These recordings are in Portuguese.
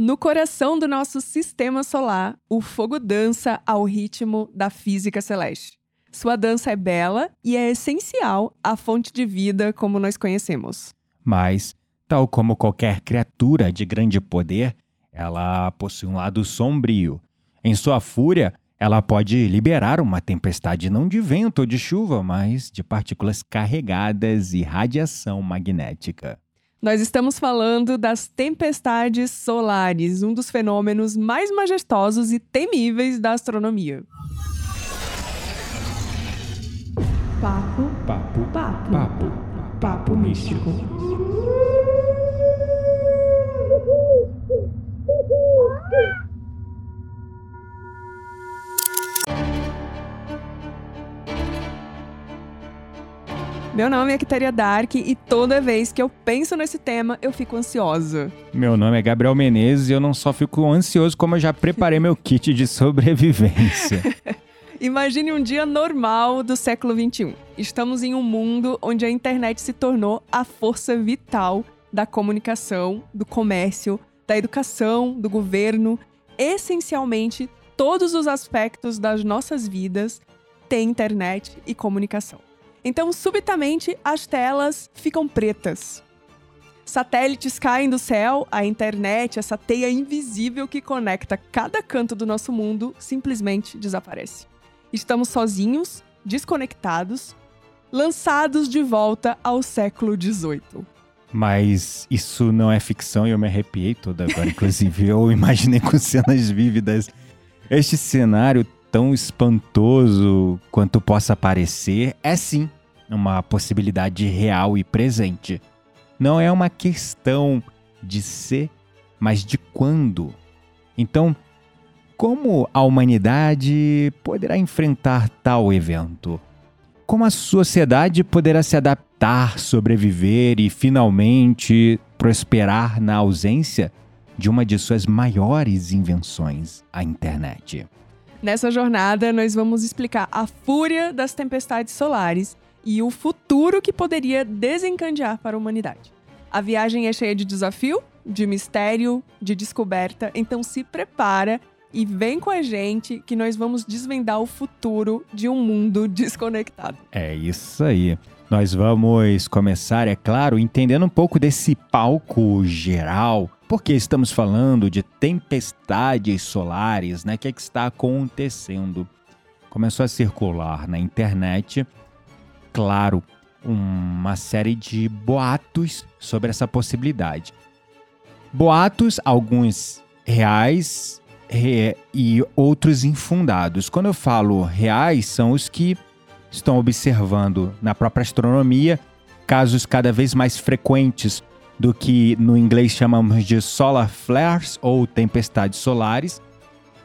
No coração do nosso sistema solar, o fogo dança ao ritmo da física celeste. Sua dança é bela e é essencial à fonte de vida como nós conhecemos. Mas, tal como qualquer criatura de grande poder, ela possui um lado sombrio. Em sua fúria, ela pode liberar uma tempestade não de vento ou de chuva, mas de partículas carregadas e radiação magnética. Nós estamos falando das tempestades solares, um dos fenômenos mais majestosos e temíveis da astronomia. Papo, Papo, papo, papo, papo místico. Meu nome é Kitaria Dark e toda vez que eu penso nesse tema, eu fico ansiosa. Meu nome é Gabriel Menezes e eu não só fico ansioso, como eu já preparei meu kit de sobrevivência. Imagine um dia normal do século XXI. Estamos em um mundo onde a internet se tornou a força vital da comunicação, do comércio, da educação, do governo. Essencialmente, todos os aspectos das nossas vidas têm internet e comunicação. Então, subitamente, as telas ficam pretas. Satélites caem do céu, a internet, essa teia invisível que conecta cada canto do nosso mundo, simplesmente desaparece. Estamos sozinhos, desconectados, lançados de volta ao século XVIII. Mas isso não é ficção e eu me arrepiei toda agora. Inclusive, eu imaginei com cenas vívidas. Este cenário tão espantoso quanto possa parecer é sim uma possibilidade real e presente. Não é uma questão de ser, mas de quando. Então, como a humanidade poderá enfrentar tal evento? Como a sociedade poderá se adaptar, sobreviver e finalmente prosperar na ausência de uma de suas maiores invenções, a internet? Nessa jornada, nós vamos explicar a fúria das tempestades solares e o futuro que poderia desencadear para a humanidade. A viagem é cheia de desafio, de mistério, de descoberta, então se prepara e vem com a gente que nós vamos desvendar o futuro de um mundo desconectado. É isso aí. Nós vamos começar, é claro, entendendo um pouco desse palco geral, porque estamos falando de tempestades solares, né? O que, é que está acontecendo? Começou a circular na internet, claro, uma série de boatos sobre essa possibilidade. Boatos, alguns reais re- e outros infundados. Quando eu falo reais, são os que estão observando na própria astronomia casos cada vez mais frequentes do que no inglês chamamos de solar flares ou tempestades solares,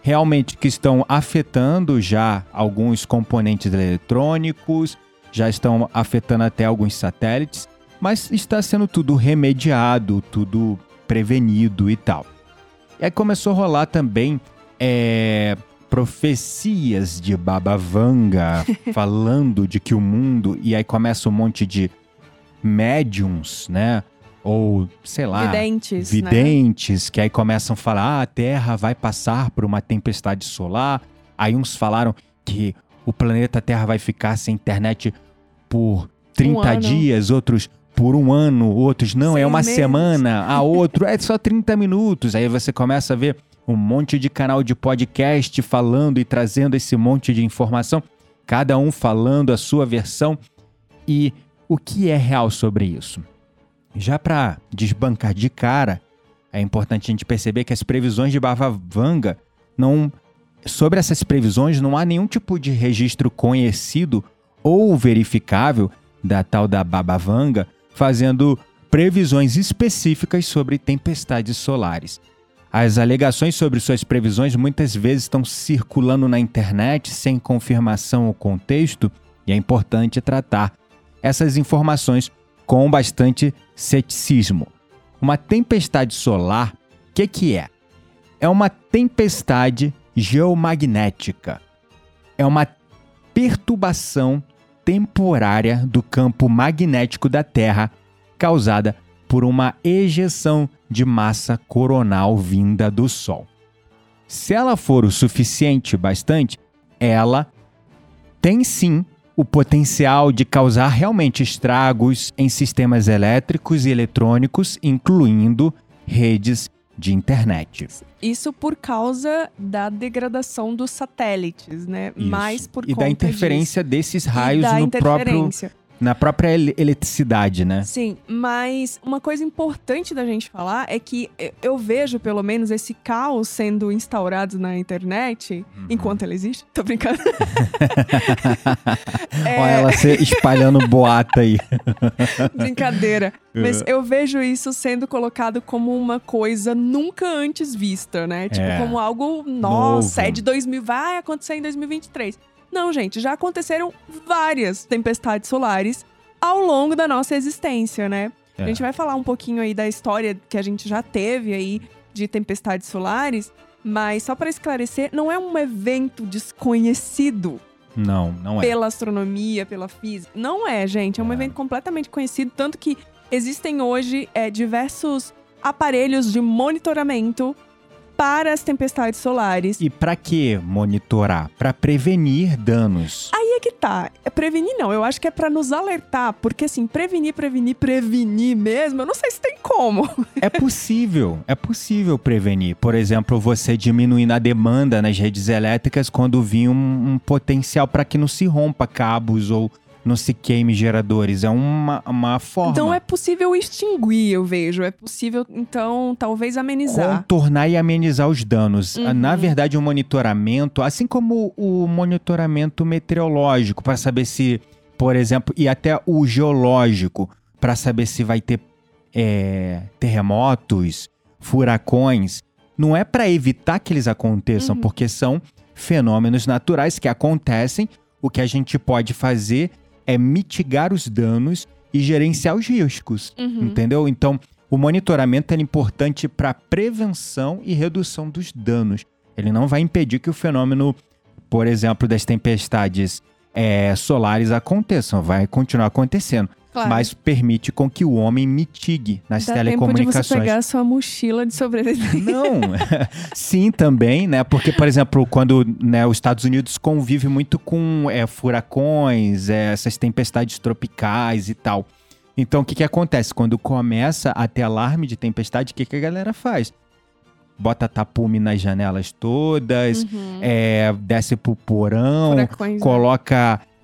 realmente que estão afetando já alguns componentes eletrônicos, já estão afetando até alguns satélites, mas está sendo tudo remediado, tudo prevenido e tal. E aí começou a rolar também é, profecias de Baba Vanga falando de que o mundo. E aí começa um monte de médiums, né? Ou, sei lá. Videntes, né? videntes, que aí começam a falar: ah, a Terra vai passar por uma tempestade solar. Aí uns falaram que o planeta Terra vai ficar sem internet por 30 ano. dias, outros por um ano, outros não, é Seis uma meses. semana, a outro é só 30 minutos. Aí você começa a ver um monte de canal de podcast falando e trazendo esse monte de informação, cada um falando a sua versão. E o que é real sobre isso? Já para desbancar de cara, é importante a gente perceber que as previsões de Bava Vanga não sobre essas previsões não há nenhum tipo de registro conhecido ou verificável da tal da Baba Vanga fazendo previsões específicas sobre tempestades solares. As alegações sobre suas previsões muitas vezes estão circulando na internet sem confirmação ou contexto, e é importante tratar essas informações com bastante ceticismo. Uma tempestade solar, o que, que é? É uma tempestade geomagnética. É uma perturbação temporária do campo magnético da Terra causada por uma ejeção de massa coronal vinda do Sol. Se ela for o suficiente, bastante, ela tem sim o potencial de causar realmente estragos em sistemas elétricos e eletrônicos, incluindo redes de internet. Isso por causa da degradação dos satélites, né? Isso. Mais por e conta da interferência desses disso. raios e da no próprio. Na própria ele- eletricidade, né? Sim, mas uma coisa importante da gente falar é que eu- eu vejo, pelo menos, esse caos sendo instaurado na internet, Uhum. enquanto ela existe. Tô brincando. É. Olha ela se espalhando boata aí. Brincadeira. Mas É. eu vejo isso sendo colocado como uma coisa nunca antes vista, né? Tipo, É. como algo, nossa, Novo. é de 2000, vai acontecer em 2023. Não, gente, já aconteceram várias tempestades solares ao longo da nossa existência, né? É. A gente vai falar um pouquinho aí da história que a gente já teve aí de tempestades solares, mas só para esclarecer, não é um evento desconhecido Não, não é. pela astronomia, pela física. Não é, gente. É um É. evento completamente conhecido, tanto que existem hoje é, diversos aparelhos de monitoramento para as tempestades solares. E pra que monitorar? Pra prevenir danos. Aí é que tá. É prevenir não, eu acho que é pra nos alertar, porque assim, prevenir, prevenir, prevenir mesmo, eu não sei se tem como. É possível, é possível prevenir. Por exemplo, você diminuindo a demanda nas redes elétricas quando vir um, um potencial para que não se rompa cabos ou não se queime geradores. É uma, uma forma. Então é possível extinguir, eu vejo. É possível, então, talvez amenizar. Contornar e amenizar os danos. Uhum. Na verdade, o monitoramento, assim como o monitoramento meteorológico, para saber se, por exemplo, e até o geológico, para saber se vai ter é, terremotos, furacões, não é para evitar que eles aconteçam, Uhum. porque são fenômenos naturais que acontecem. O que a gente pode fazer é mitigar os danos e gerenciar os riscos. Uhum. Entendeu? Então, o monitoramento é importante para prevenção e redução dos danos. Ele não vai impedir que o fenômeno, por exemplo, das tempestades é, solares aconteçam, vai continuar acontecendo, Claro. mas permite com que o homem mitigue nas Dá tempo de você telecomunicações. pegar a sua mochila de sobrevivência. Não, sim também, né? Porque, por exemplo, quando né, os Estados Unidos convive muito com é, furacões, é, essas tempestades tropicais e tal. Então, o que, que acontece? Quando começa a ter alarme de tempestade, o que, que a galera faz? Bota tapume nas janelas todas, Uhum. é, desce pro porão, Furacões, né?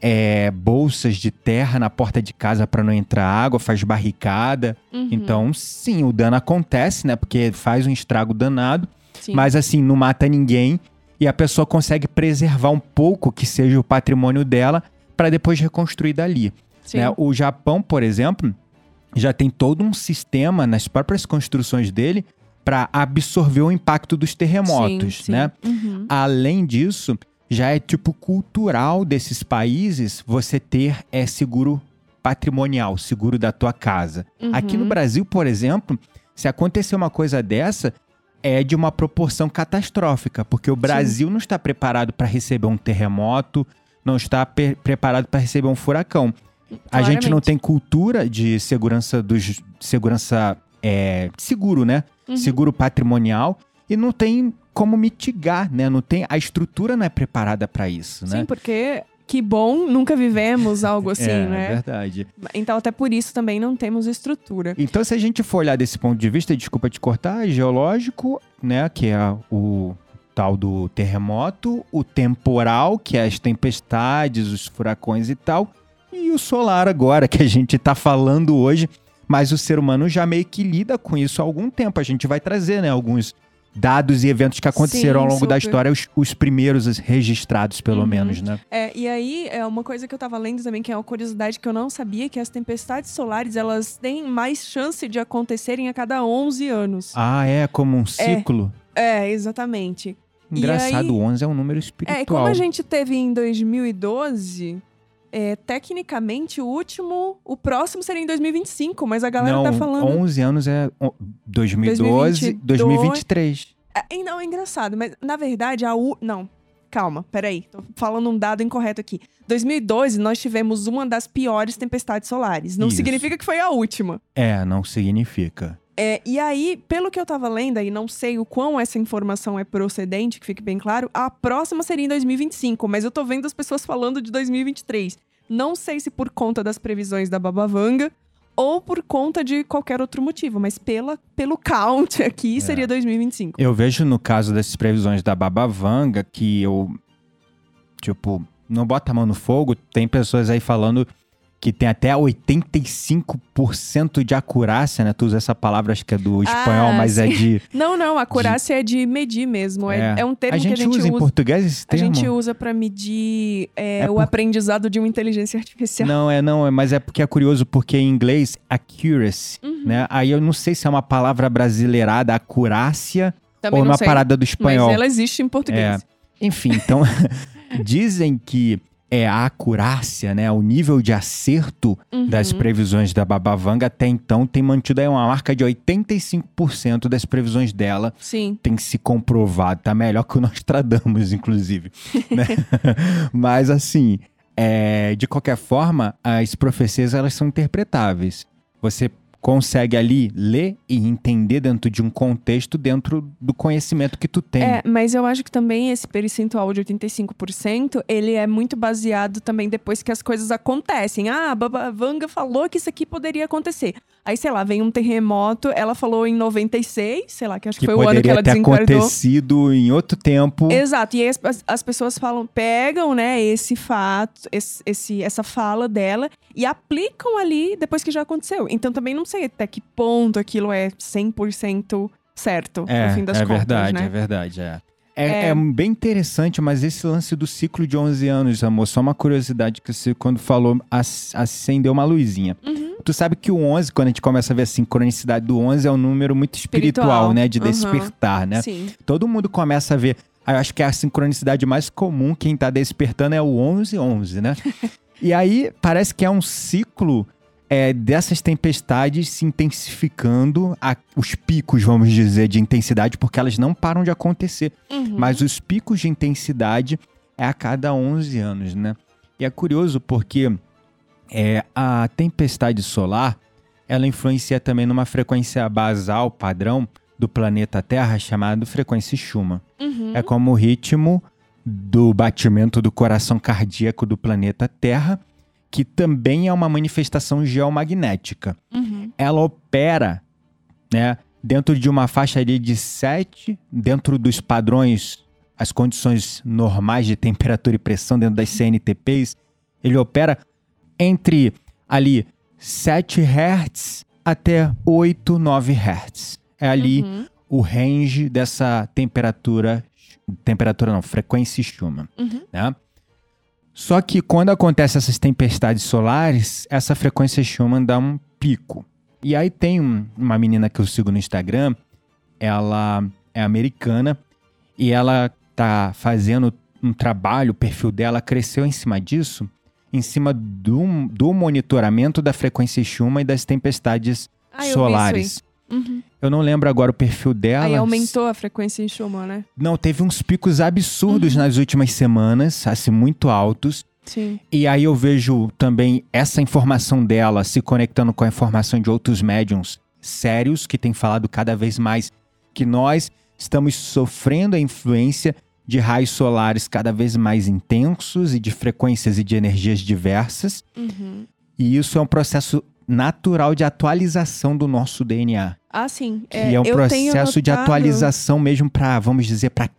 É, bolsas de terra na porta de casa para não entrar água, faz barricada. Uhum. Então, sim, o dano acontece, né? Porque faz um estrago danado, Sim. mas assim, não mata ninguém e a pessoa consegue preservar um pouco que seja o patrimônio dela para depois reconstruir dali. Né? O Japão, por exemplo, já tem todo um sistema nas próprias construções dele para absorver o impacto dos terremotos, Sim, sim. né? Uhum. Além disso, já é tipo cultural desses países você ter é seguro patrimonial, seguro da tua casa. Uhum. Aqui no Brasil, por exemplo, se acontecer uma coisa dessa, é de uma proporção catastrófica, porque o Brasil não está preparado para receber um terremoto, não está preparado para receber um furacão. A gente não Claramente. tem cultura de segurança dos segurança é, seguro, né? Uhum. Seguro patrimonial e não tem como mitigar, né? Não tem a estrutura não é preparada para isso, né? Sim, porque que bom, nunca vivemos algo assim, é, né? verdade. Então, até por isso também não temos estrutura. Então, se a gente for olhar desse ponto de vista, desculpa te cortar, geológico, né, que é o tal do terremoto, o temporal, que é as tempestades, os furacões e tal, e o solar agora, que a gente tá falando hoje, mas o ser humano já meio que lida com isso há algum tempo. A gente vai trazer, né, alguns dados e eventos que aconteceram Sim, ao longo da super. história, os, os primeiros registrados, pelo Uhum. menos, né? É, e aí, é uma coisa que eu tava lendo também, que é uma curiosidade que eu não sabia, que as tempestades solares, elas têm mais chance de acontecerem a cada 11 anos. Ah, é como um ciclo? É, exatamente. E Engraçado, aí- 11 é um número espiritual. É, como a gente teve em 2012, é, tecnicamente o último, o próximo seria em 2025, mas a galera não, tá falando. 11 anos é o- 2012, 2022. 2023. É, não, é engraçado, mas na verdade a U... Não. calma, peraí. Tô falando um dado incorreto aqui. 2012, nós tivemos uma das piores tempestades solares. Não Isso. significa que foi a última. É, não significa. É, e aí, pelo que eu tava lendo, e não sei o quão essa informação é procedente, que fique bem claro, a próxima seria em 2025, mas eu tô vendo as pessoas falando de 2023. Não sei se por conta das previsões da Babavanga ou por conta de qualquer outro motivo, mas pela, pelo count aqui seria 2025. Eu vejo no caso dessas previsões da Babavanga que eu, tipo, não bota a mão no fogo, tem pessoas aí falando que tem até 85% de acurácia, né? Tu usa essa palavra, acho que é do espanhol, Ah, mas é sim. de... Não, não, a acurácia é de medir mesmo. É, é um termo a que a gente usa, em português esse A termo? gente usa pra medir é, É o por- aprendizado de uma inteligência artificial. Não, é não, é, mas é porque é curioso, porque em inglês, accuracy, Uhum. né? Aí eu não sei se é uma palavra brasileirada, acurácia, Também ou uma sei, parada do espanhol. Mas ela existe em português. Enfim, então dizem que é a acurácia, né, o nível de acerto das Uhum. previsões da Babavanga até então tem mantido aí uma marca de 85% das previsões dela Sim. tem se comprovado, tá melhor que o Nostradamus, inclusive. né? Mas assim, é, de qualquer forma, as profecias elas são interpretáveis. Você consegue ali ler e entender dentro de um contexto, dentro do conhecimento que tu tem. É, mas eu acho que também esse percentual de 85%, ele é muito baseado também depois que as coisas acontecem. Ah, a Vanga falou que isso aqui poderia acontecer. Aí, sei lá, vem um terremoto, ela falou em 96, sei lá, que acho que, que foi o ano que ela ter desencarnou. acontecido em outro tempo. Exato, e aí as, as- as pessoas falam, pegam, né, esse fato, esse, esse- essa fala dela e aplicam ali depois que já aconteceu. Então também não sei até que ponto aquilo é 100% certo, É, no fim das é contas, verdade, né? é verdade, é. É, É. é bem interessante, mas esse lance do ciclo de 11 anos, amor, só uma curiosidade que você, quando falou, ac- acendeu uma luzinha. Uhum. Tu sabe que o 11, quando a gente começa a ver a sincronicidade do 11, é um número muito espiritual, Espiritual. né? De Uhum. despertar, né? Sim. Todo mundo começa a ver. Eu acho que a sincronicidade mais comum, quem tá despertando é o 11-11, né? e aí, parece que é um ciclo é, dessas tempestades se intensificando, a- os picos, vamos dizer, de intensidade, porque elas não param de acontecer. Uhum. Mas os picos de intensidade é a cada 11 anos, né? E é curioso porque é, a tempestade solar, ela influencia também numa frequência basal padrão do planeta Terra chamado frequência Schumann. Uhum. É como o ritmo do batimento do coração cardíaco do planeta Terra, que também é uma manifestação geomagnética Uhum. ela opera, né, dentro de uma faixa ali de 7, dentro dos padrões, as condições normais de temperatura e pressão dentro das CNTPs, ele opera entre ali 7 Hz até 8, 9 Hz. É ali Uhum. o range dessa temperatura, temperatura não, frequência Schumann, Uhum. né? Só que quando acontecem essas tempestades solares, essa frequência Schumann dá um pico. E aí tem um- uma menina que eu sigo no Instagram, ela é americana e ela tá fazendo um trabalho, o perfil dela cresceu em cima disso, em cima do, do monitoramento da frequência Schumann e das tempestades Ah, solares. Uhum. Eu não lembro agora o perfil dela. Aí aumentou a frequência em Schumann, né? Não, teve uns picos absurdos Uhum. nas últimas semanas, assim, muito altos. Sim. E aí eu vejo também essa informação dela se conectando com a informação de outros médiums sérios que têm falado cada vez mais que nós estamos sofrendo a influência de raios solares cada vez mais intensos e de frequências e de energias diversas. Uhum. E isso é um processo natural de atualização do nosso DNA. Ah, sim. Que é, um eu tenho processo de atualização mesmo para, vamos dizer, para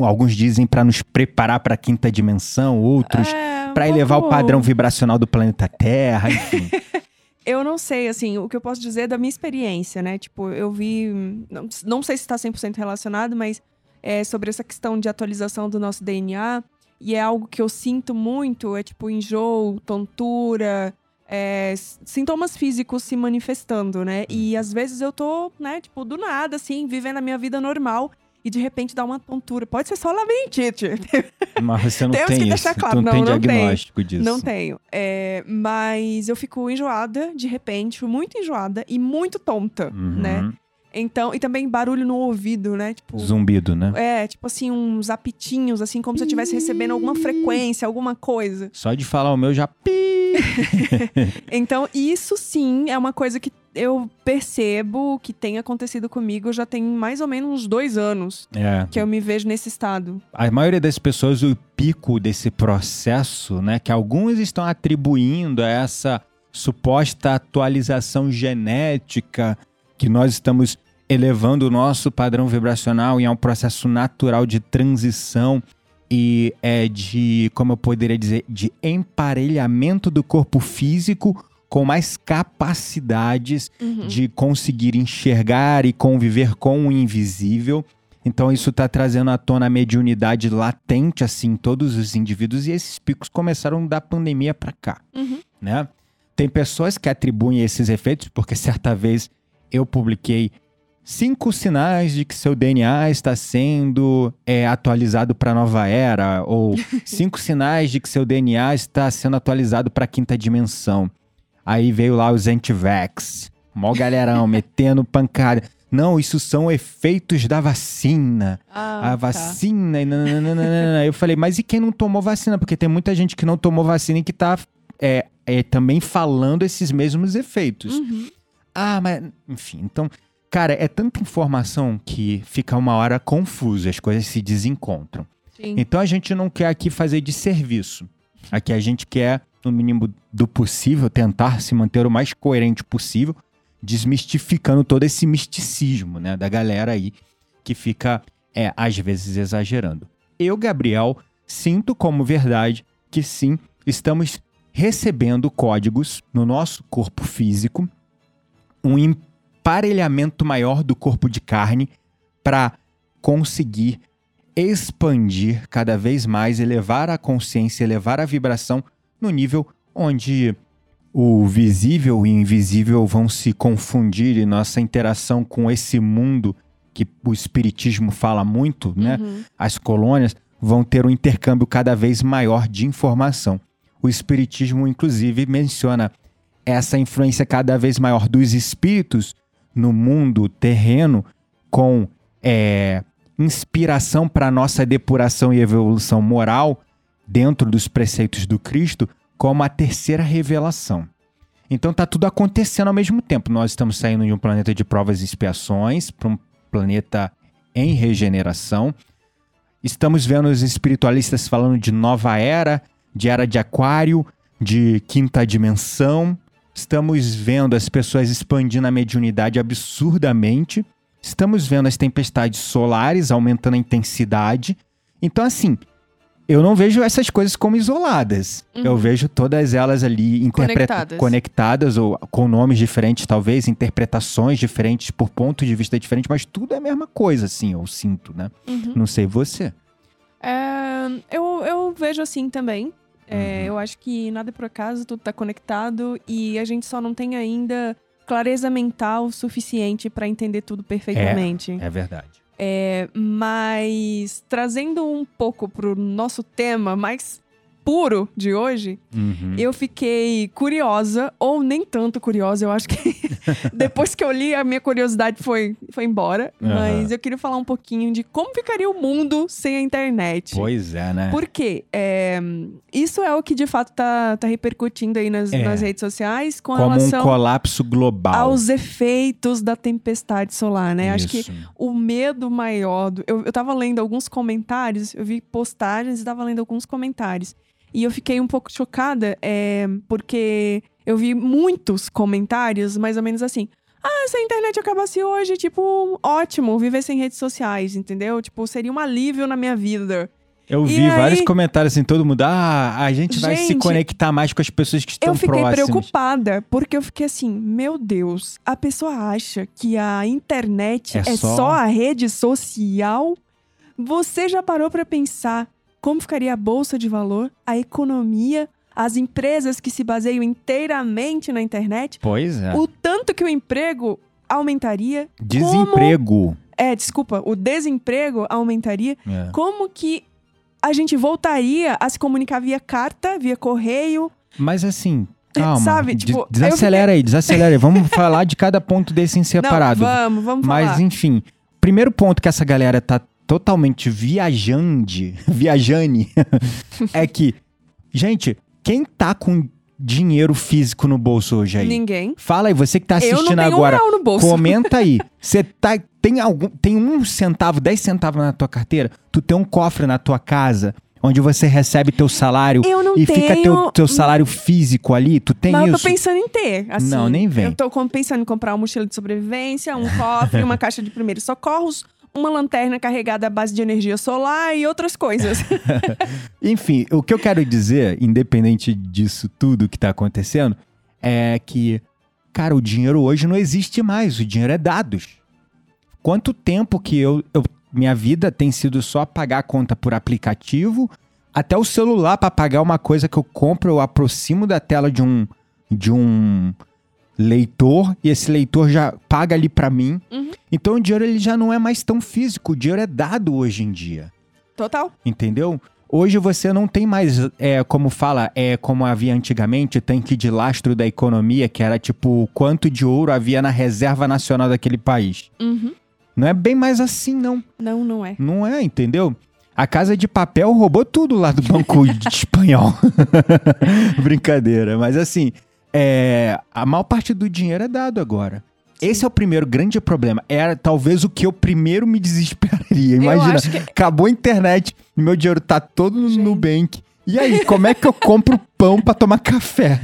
alguns dizem para nos preparar para a quinta dimensão, outros É, um para elevar o padrão vibracional do planeta Terra, enfim. Eu não sei, assim, o que eu posso dizer é da minha experiência, né? Tipo, eu vi. Não, não sei se está 100% relacionado, mas é sobre essa questão de atualização do nosso DNA. E é algo que eu sinto muito: é tipo enjoo, tontura, é, sintomas físicos se manifestando, né? E às vezes eu tô, né, tipo, do nada, assim, vivendo a minha vida normal. E de repente dá uma tontura. Pode ser só labirintite. Mas você não Temos tem que isso, deixar claro, tu não, não, tem não diagnóstico disso. Não tenho. É, mas eu fico enjoada, de repente, muito enjoada e muito tonta, Uhum. né? Então, e também barulho no ouvido, né? Tipo, Zumbido, né? é, tipo assim, uns apitinhos, assim, como se eu estivesse recebendo alguma frequência, alguma coisa. Só de falar o meu já. pi. Então, isso sim é uma coisa que eu percebo que tem acontecido comigo já tem mais ou menos uns dois anos É. que eu me vejo nesse estado. A maioria das pessoas, o pico desse processo, né, que alguns estão atribuindo a essa suposta atualização genética que nós estamos elevando o nosso padrão vibracional em um processo natural de transição e é de, como eu poderia dizer, de emparelhamento do corpo físico com mais capacidades de conseguir enxergar e conviver com o invisível. Então isso está trazendo à tona a mediunidade latente assim em todos os indivíduos e esses picos começaram da pandemia para cá, Uhum. né? Tem pessoas que atribuem esses efeitos porque certa vez eu publiquei cinco sinais de que seu DNA está sendo é, atualizado para a nova era ou cinco sinais de que seu DNA está sendo atualizado para a quinta dimensão. Aí veio lá os anti-vax, mó galerão metendo pancada. Não, isso são efeitos da vacina. Ah, a vacina e nananana. Eu falei, mas e quem não tomou vacina? Porque tem muita gente que não tomou vacina e que tá é, é, também falando esses mesmos efeitos. Uhum. Ah, mas. Enfim, então. Cara, é tanta informação que fica uma hora confuso, as coisas se desencontram. Sim. Então a gente não quer aqui fazer de serviço. Aqui a gente quer, no mínimo do possível, tentar se manter o mais coerente possível, desmistificando todo esse misticismo, né, da galera aí que fica, é, às vezes exagerando. Eu, Gabriel, sinto como verdade que sim, estamos recebendo códigos no nosso corpo físico, um emparelhamento maior do corpo de carne para conseguir expandir cada vez mais, elevar a consciência, elevar a vibração no nível onde o visível e o invisível vão se confundir e nossa interação com esse mundo que o espiritismo fala muito, né? Uhum. As colônias vão ter um intercâmbio cada vez maior de informação. O espiritismo inclusive menciona essa influência cada vez maior dos espíritos no mundo terreno com é, inspiração para nossa depuração e evolução moral dentro dos preceitos do Cristo como a terceira revelação. Então tá tudo acontecendo ao mesmo tempo. Nós estamos saindo de um planeta de provas e expiações para um planeta em regeneração. Estamos vendo os espiritualistas falando de nova era, de era de aquário, de quinta dimensão. Estamos vendo as pessoas expandindo a mediunidade absurdamente. Estamos vendo as tempestades solares aumentando a intensidade. Então, assim, eu não vejo essas coisas como isoladas. Eu vejo todas elas ali interpreta- Conectadas. conectadas ou com nomes diferentes, talvez, interpretações diferentes por pontos de vista diferentes, mas tudo é a mesma coisa, assim, eu sinto, né? Uhum. Não sei você. É, eu, eu vejo assim também. É, Uhum. Eu acho que nada é por acaso, tudo tá conectado e a gente só não tem ainda clareza mental suficiente pra entender tudo perfeitamente. É verdade. É, mas trazendo um pouco pro nosso tema mais puro de hoje, Uhum. eu fiquei curiosa, ou nem tanto curiosa, eu acho que depois que eu li, a minha curiosidade foi, foi embora. Aham. Mas eu queria falar um pouquinho de como ficaria o mundo sem a internet. Pois é, né? Por quê? É, isso é o que de fato tá, tá repercutindo aí nas, É. nas redes sociais com Como um relação colapso global. aos efeitos da tempestade solar, né? Acho que Isso. o medo maior. Do... Eu, eu tava lendo alguns comentários, eu vi postagens e tava lendo alguns comentários. E eu fiquei um pouco chocada, é, porque eu vi muitos comentários, mais ou menos assim. Ah, se a internet acabasse hoje, tipo, ótimo, viver sem redes sociais, entendeu? Tipo, seria um alívio na minha vida. Eu vi aí- vários comentários assim, todo mundo, ah, a gente vai se Gente, conectar mais com as pessoas que estão eu fiquei próximas. preocupada, porque eu fiquei assim, meu Deus, a pessoa acha que a internet É é, só- só... a rede social? Você já parou pra pensar como ficaria a bolsa de valor, a economia, as empresas que se baseiam inteiramente na internet? Pois é. O tanto que o emprego aumentaria? Desemprego. É, desculpa, o desemprego aumentaria? É. Como que a gente voltaria a se comunicar via carta, via correio? Mas assim, Calma. Sabe, tipo, desacelera aí, desacelera aí. Vamos falar de cada ponto desse em separado. Não, vamos, vamos Mas, falar. enfim, primeiro ponto que essa galera tá totalmente viajande, viajane, é que, gente, quem tá com dinheiro físico no bolso hoje aí? Ninguém. Fala aí, você que tá Eu assistindo agora, um real no bolso. comenta aí. Você tá, tem algum, tem um centavo, dez centavos na tua carteira? Tu tem um cofre na tua casa onde você recebe teu salário Eu não e tenho. fica teu, teu salário físico ali? Tu tem mas eu isso? tô pensando em ter. Assim, Não, nem vem. Eu tô pensando em comprar uma mochila de sobrevivência, um cofre, uma caixa de primeiros socorros, uma lanterna carregada à base de energia solar e outras coisas. Enfim, o que eu quero dizer, independente disso tudo que tá acontecendo, é que, cara, o dinheiro hoje não existe mais, o dinheiro é dados. Quanto tempo que eu, eu- minha vida tem sido só pagar a conta por aplicativo, até o celular para pagar uma coisa que eu compro, eu aproximo da tela de um de um leitor e esse leitor já paga ali para mim. Uhum. Então o dinheiro ele já não é mais tão físico, o dinheiro é dado hoje em dia. Total. Entendeu? Hoje você não tem mais, é, como fala, é como havia antigamente, tanque de lastro da economia, que era tipo quanto de ouro havia na reserva nacional daquele país. Uhum. Não é bem mais assim, não. Não, não é. Não é, entendeu? A Casa de Papel roubou tudo lá do Banco de Espanhol. Brincadeira, mas assim, é, a maior parte do dinheiro é dado agora. Esse é o primeiro grande problema. Era talvez o que eu primeiro me desesperaria. Imagina, que- acabou a internet, meu dinheiro tá todo no Gente. Nubank. E aí, como é que eu compro pão pra tomar café?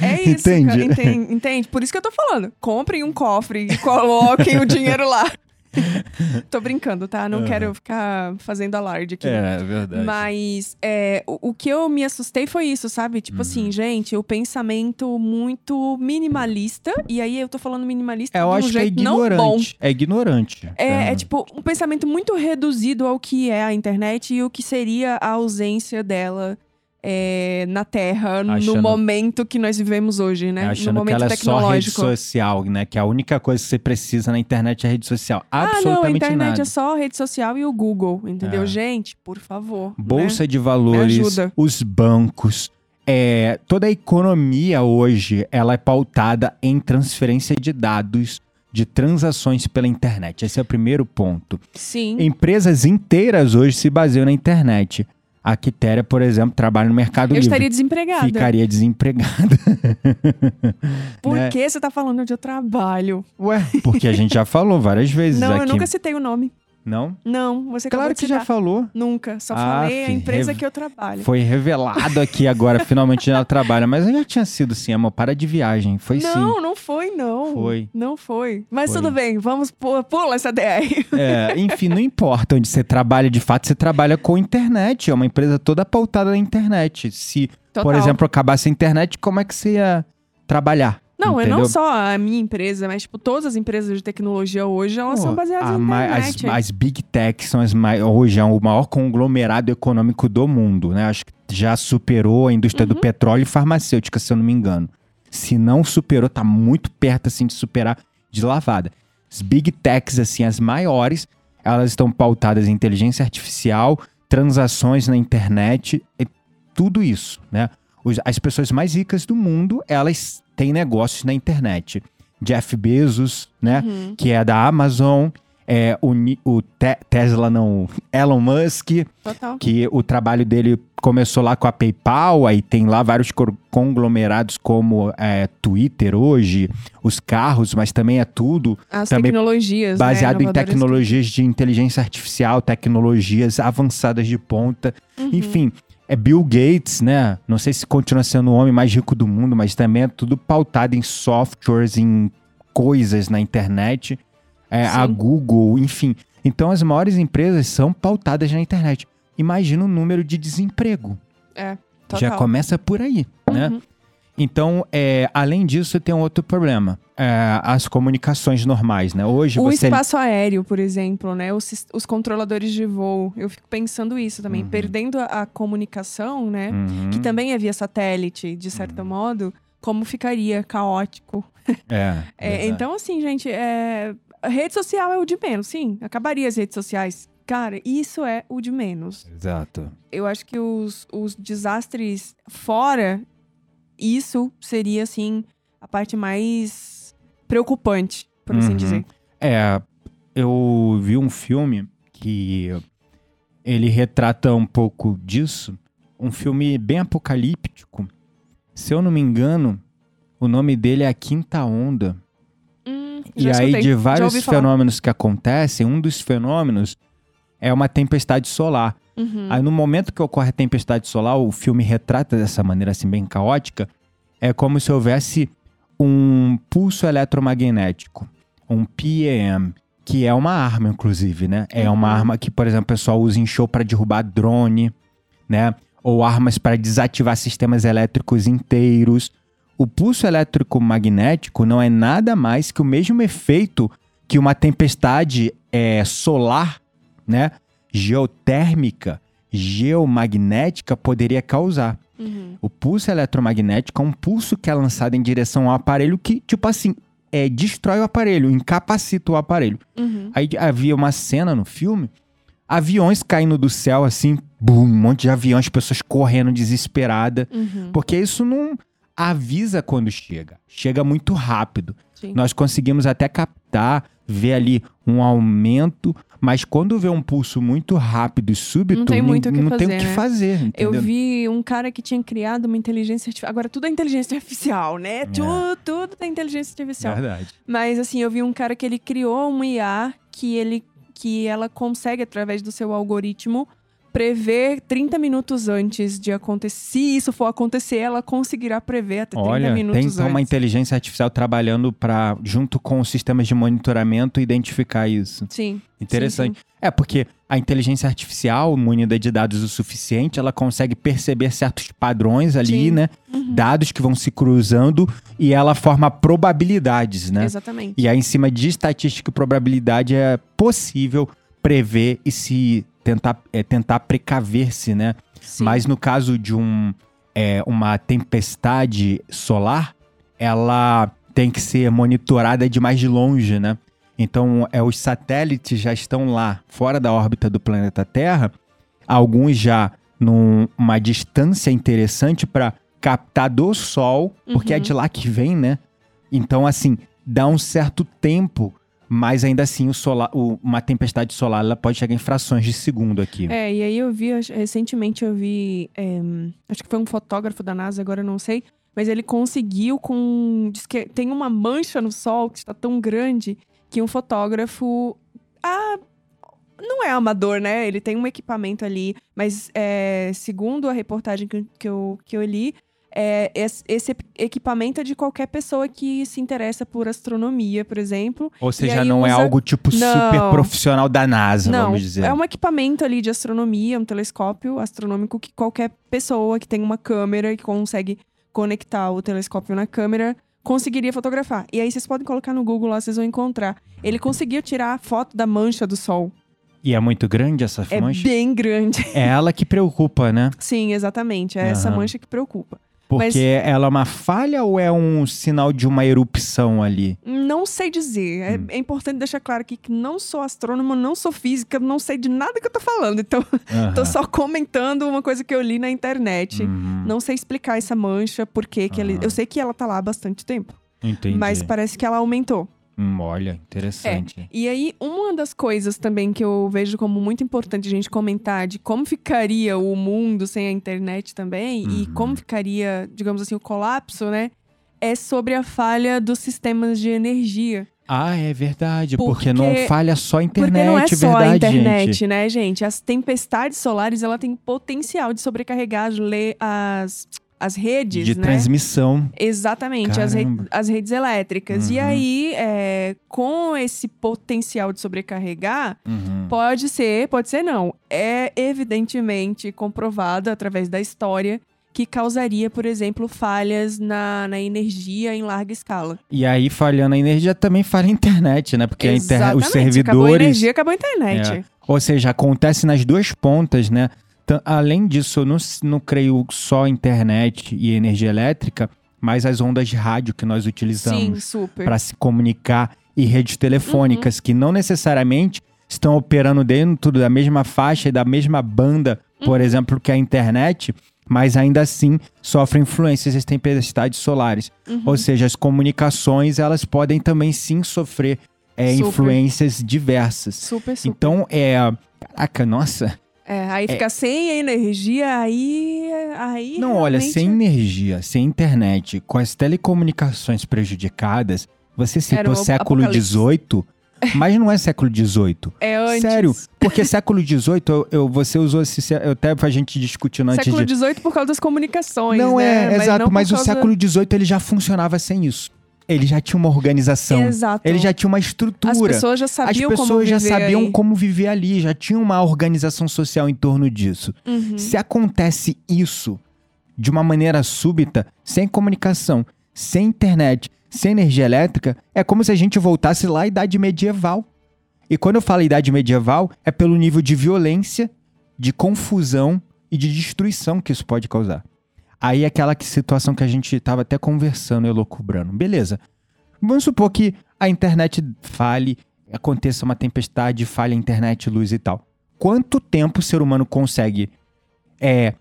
É isso, Entende? cara. Entende, entende? Por isso que eu tô falando. Comprem um cofre e coloquem o dinheiro lá. tô brincando, tá? Não Aham. quero ficar fazendo alarde aqui. verdade. Mas é, o, o que eu me assustei foi isso, sabe? Tipo Uhum. assim, gente, o pensamento muito minimalista. E aí eu tô falando minimalista É, eu de um acho que é jeito não bom. ignorante. É ignorante. É, é tipo um pensamento muito reduzido ao que é a internet e o que seria a ausência dela é, na Terra Achando- no momento que nós vivemos hoje, né? no Achando que momento ela é só rede social, né? Que a única coisa que você precisa na internet é rede social. ah, não, a Absolutamente internet nada. é só a rede social e o Google, entendeu? É. Gente, por favor. né? Bolsa de valores, os bancos, é, toda a economia hoje, ela é pautada em transferência de dados de transações pela internet. Esse é o primeiro ponto. Sim. Empresas inteiras hoje se baseiam na internet. A Quitéria, por exemplo, trabalha no Mercado Eu Livre. estaria desempregada. Ficaria desempregada. Por né? que você tá falando de trabalho? Ué, porque a gente já falou várias vezes Não, aqui. eu nunca citei o nome. Não? Não, você Claro que já falou. Nunca, só Ah, falei a empresa rev- que eu trabalho. Foi revelado aqui agora, finalmente ela trabalha. Mas já tinha sido sim, amor. Para de viagem. Foi sim. não, não foi, não. Foi. Não foi. Mas Foi. tudo bem, vamos pu- pula essa DR. É, enfim, não importa onde você trabalha, de fato, você trabalha com internet. É uma empresa toda pautada na internet. Se, por Total. exemplo, acabasse a internet, como é que você ia trabalhar? Não, é entendeu? não só a minha empresa, mas tipo, todas as empresas de tecnologia hoje, elas Pô, são baseadas a na internet. As, as big techs são as mai- hoje é o maior conglomerado econômico do mundo, né? Acho que já superou a indústria Uhum. do petróleo e farmacêutica, se eu não me engano. Se não superou, tá muito perto assim de superar de lavada. As big techs assim, as maiores, elas estão pautadas em inteligência artificial, transações na internet, e tudo isso, né? As pessoas mais ricas do mundo, elas têm negócios na internet. Jeff Bezos, né? Uhum. que é da Amazon, é o, o Te- Tesla não, Elon Musk, Total. que o trabalho dele começou lá com a PayPal, aí tem lá vários conglomerados como é, Twitter hoje, os carros, mas também é tudo As também tecnologias. né, baseado em inovadoras. tecnologias de inteligência artificial, tecnologias avançadas de ponta, Uhum. enfim. É Bill Gates, né? Não sei se continua sendo o homem mais rico do mundo, mas também é tudo pautado em softwares, em coisas na internet. É, a. Google, enfim. Então as maiores empresas são pautadas na internet. Imagina o número de desemprego. É, total. Já começa por aí, né? Uhum. Então, é, além disso, tem um outro problema. É, as comunicações normais, né? Hoje O você. espaço aéreo, por exemplo, né? Os, os controladores de voo. Eu fico pensando isso também. Uhum. Perdendo a, a comunicação, né? Uhum, Que também é via satélite, de certo modo. Como ficaria caótico. é, É, então, assim, gente, é... rede social é o de menos, sim. Acabaria as redes sociais. Cara, isso é o de menos. Exato. Eu acho que os, os desastres fora isso seria, assim, a parte mais preocupante, por assim Uhum. dizer. É, eu vi um filme que ele retrata um pouco disso. Um filme bem apocalíptico. Se eu não me engano, o nome dele é A Quinta Onda. Hum, E aí, escutei, de vários ouvi falar. fenômenos que acontecem, um dos fenômenos é uma tempestade solar. Uhum. Aí, no momento que ocorre a tempestade solar, o filme retrata dessa maneira assim, bem caótica. É como se houvesse um pulso eletromagnético, um PEM, que é uma arma, inclusive, né? É uma Uhum. arma que, por exemplo, o pessoal usa em show para derrubar drone, né? Ou armas para desativar sistemas elétricos inteiros. O pulso elétrico magnético não é nada mais que o mesmo efeito que uma tempestade é, solar, né? Geotérmica, geomagnética poderia causar. Uhum. O pulso eletromagnético é um pulso que é lançado em direção ao aparelho que, tipo assim, é, destrói o aparelho, incapacita o aparelho. Uhum. Aí havia uma cena no filme, aviões caindo do céu, assim, um monte de aviões, pessoas correndo desesperada, Uhum. porque isso não avisa quando chega, chega muito rápido. Sim. Nós conseguimos até captar, ver ali um aumento, mas quando vê um pulso muito rápido e súbito, Não tem muito o que não tem o fazer, que né? fazer, entendeu? Eu vi um cara que tinha criado uma inteligência artificial. Agora tudo é inteligência artificial, né? Tudo, tudo é inteligência artificial. Verdade. Mas assim, eu vi um cara que ele criou um IA que ele que ela consegue através do seu algoritmo prever 30 minutos antes de acontecer. Se isso for acontecer, ela conseguirá prever até 30 Olha, minutos tem antes. então uma inteligência artificial trabalhando para junto com os sistemas de monitoramento identificar isso. Sim. Interessante. sim. É porque a inteligência artificial, munida de dados o suficiente, ela consegue perceber certos padrões ali, Sim. né? Uhum. Dados que vão se cruzando e ela forma probabilidades, né? Exatamente. E aí, em cima de estatística e probabilidade, é possível prever e se tentar, é, tentar precaver-se, né? Sim. Mas no caso de um, é, uma tempestade solar, ela tem que ser monitorada de mais de longe, né? Então, é, os satélites já estão lá, fora da órbita do planeta Terra, alguns já numa distância interessante para captar do Sol, porque é Uhum. de lá que vem, né? Então, assim, dá um certo tempo, mas ainda assim, o solar, o- uma tempestade solar ela pode chegar em frações de segundo aqui. É, e aí eu vi, recentemente eu vi, é, acho que foi um fotógrafo da NASA, agora eu não sei, mas ele conseguiu com, diz que tem uma mancha no sol que está tão grande que um fotógrafo, ah, não é amador, né? Ele tem um equipamento ali, mas é, segundo a reportagem que, que, eu, que eu li, é, es- esse equipamento é de qualquer pessoa que se interessa por astronomia, por exemplo, Ou seja, não é usa- algo tipo Não. super profissional da NASA, Não, vamos dizer. é um equipamento ali de astronomia, um telescópio astronômico que qualquer pessoa que tem uma câmera e que consegue conectar o telescópio na câmera conseguiria fotografar. E aí vocês podem colocar no Google lá, vocês vão encontrar. Ele conseguiu tirar a foto da mancha do Sol. E é muito grande essa É mancha? bem grande. É ela que preocupa, né? Sim, exatamente. É essa Aham. mancha que preocupa. Porque Mas- ela é uma falha ou é um sinal de uma erupção ali? Não sei dizer. É, Hum. é importante deixar claro aqui que não sou astrônoma, não sou física, não sei de nada que eu tô falando. Então, tô Aham. só comentando uma coisa que eu li na internet. Uhum, Não sei explicar essa mancha, por que que ele... Aham. Eu sei que ela tá lá há bastante tempo, Entendi. mas parece que ela aumentou. Hum, olha, interessante. E aí, uma das coisas também que eu vejo como muito importante a gente comentar de como ficaria o mundo sem a internet também e Uhum. como ficaria, digamos assim, o colapso, né? É sobre a falha dos sistemas de energia. Ah, é verdade. Porque, Porque- não falha só a internet, Porque não é só verdade, a internet, gente. né, gente? As tempestades solares, ela tem potencial de sobrecarregar as, as, as redes, De né? transmissão. Exatamente, as, re- as redes elétricas. E Uhum. aí, é, com esse potencial de sobrecarregar, Uhum. pode ser, pode ser não. É evidentemente comprovado através da história que causaria, por exemplo, falhas na, na energia em larga escala. E aí, falhando a energia, também falha a internet, né? Porque a inter... Exatamente. os Acabou a servidores. energia, acabou a internet. É. Ou seja, acontece nas duas pontas, né? Tan- Além disso, eu não, não creio só internet e energia elétrica, mas as ondas de rádio que nós utilizamos para se comunicar e redes telefônicas Uhum. que não necessariamente estão operando dentro da mesma faixa e da mesma banda, por Uhum. exemplo, que a internet, mas ainda assim sofrem influências das tempestades solares. Uhum. Ou seja, as comunicações elas podem também sim sofrer é, influências diversas. Super, super. Então, é. Caraca, nossa. É, aí fica sem energia, aí. aí Não, olha, realmente- sem energia, sem internet, com as telecomunicações prejudicadas, você citou o século. XVIII, mas não é século XVIII. É antes. Sério, porque século XVIII, eu, eu- você usou esse. Eu até pra gente discutindo antes Século de. XVIII por causa das comunicações. Não né? é, exato, não por mas o causa- século XVIII ele já funcionava sem isso. Ele já tinha uma organização. Exato. Ele já tinha uma estrutura. As pessoas já As sabiam pessoas como já viver sabiam como viver ali, já tinha uma organização social em torno disso. Uhum. Se acontece isso de uma maneira súbita, sem comunicação, sem internet, sem energia elétrica, é como se a gente voltasse lá à idade medieval. E quando eu falo idade medieval, é pelo nível de violência, de confusão e de destruição que isso pode causar. Aí aquela que- situação que a gente tava até conversando, elocubrando. Beleza. Vamos supor que a internet fale, aconteça uma tempestade, falhe a internet, luz e tal. Quanto tempo o ser humano consegue é,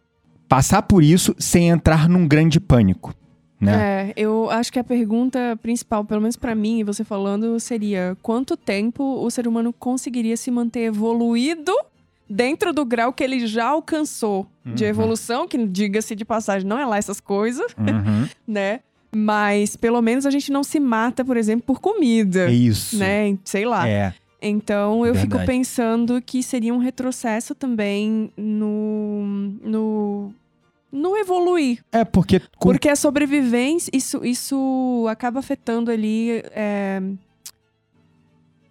passar por isso sem entrar num grande pânico? Né? É, eu acho que a pergunta principal, pelo menos pra mim, e você falando, seria quanto tempo o ser humano conseguiria se manter evoluído dentro do grau que ele já alcançou de Uhum. evolução, que diga-se de passagem, não é lá essas coisas, Uhum. né? Mas pelo menos a gente não se mata, por exemplo, por comida, É isso. né? Sei lá. É. Então eu fico Verdade. pensando que seria um retrocesso também no no no evoluir, É porque com- porque a sobrevivência, isso, isso acaba afetando ali é,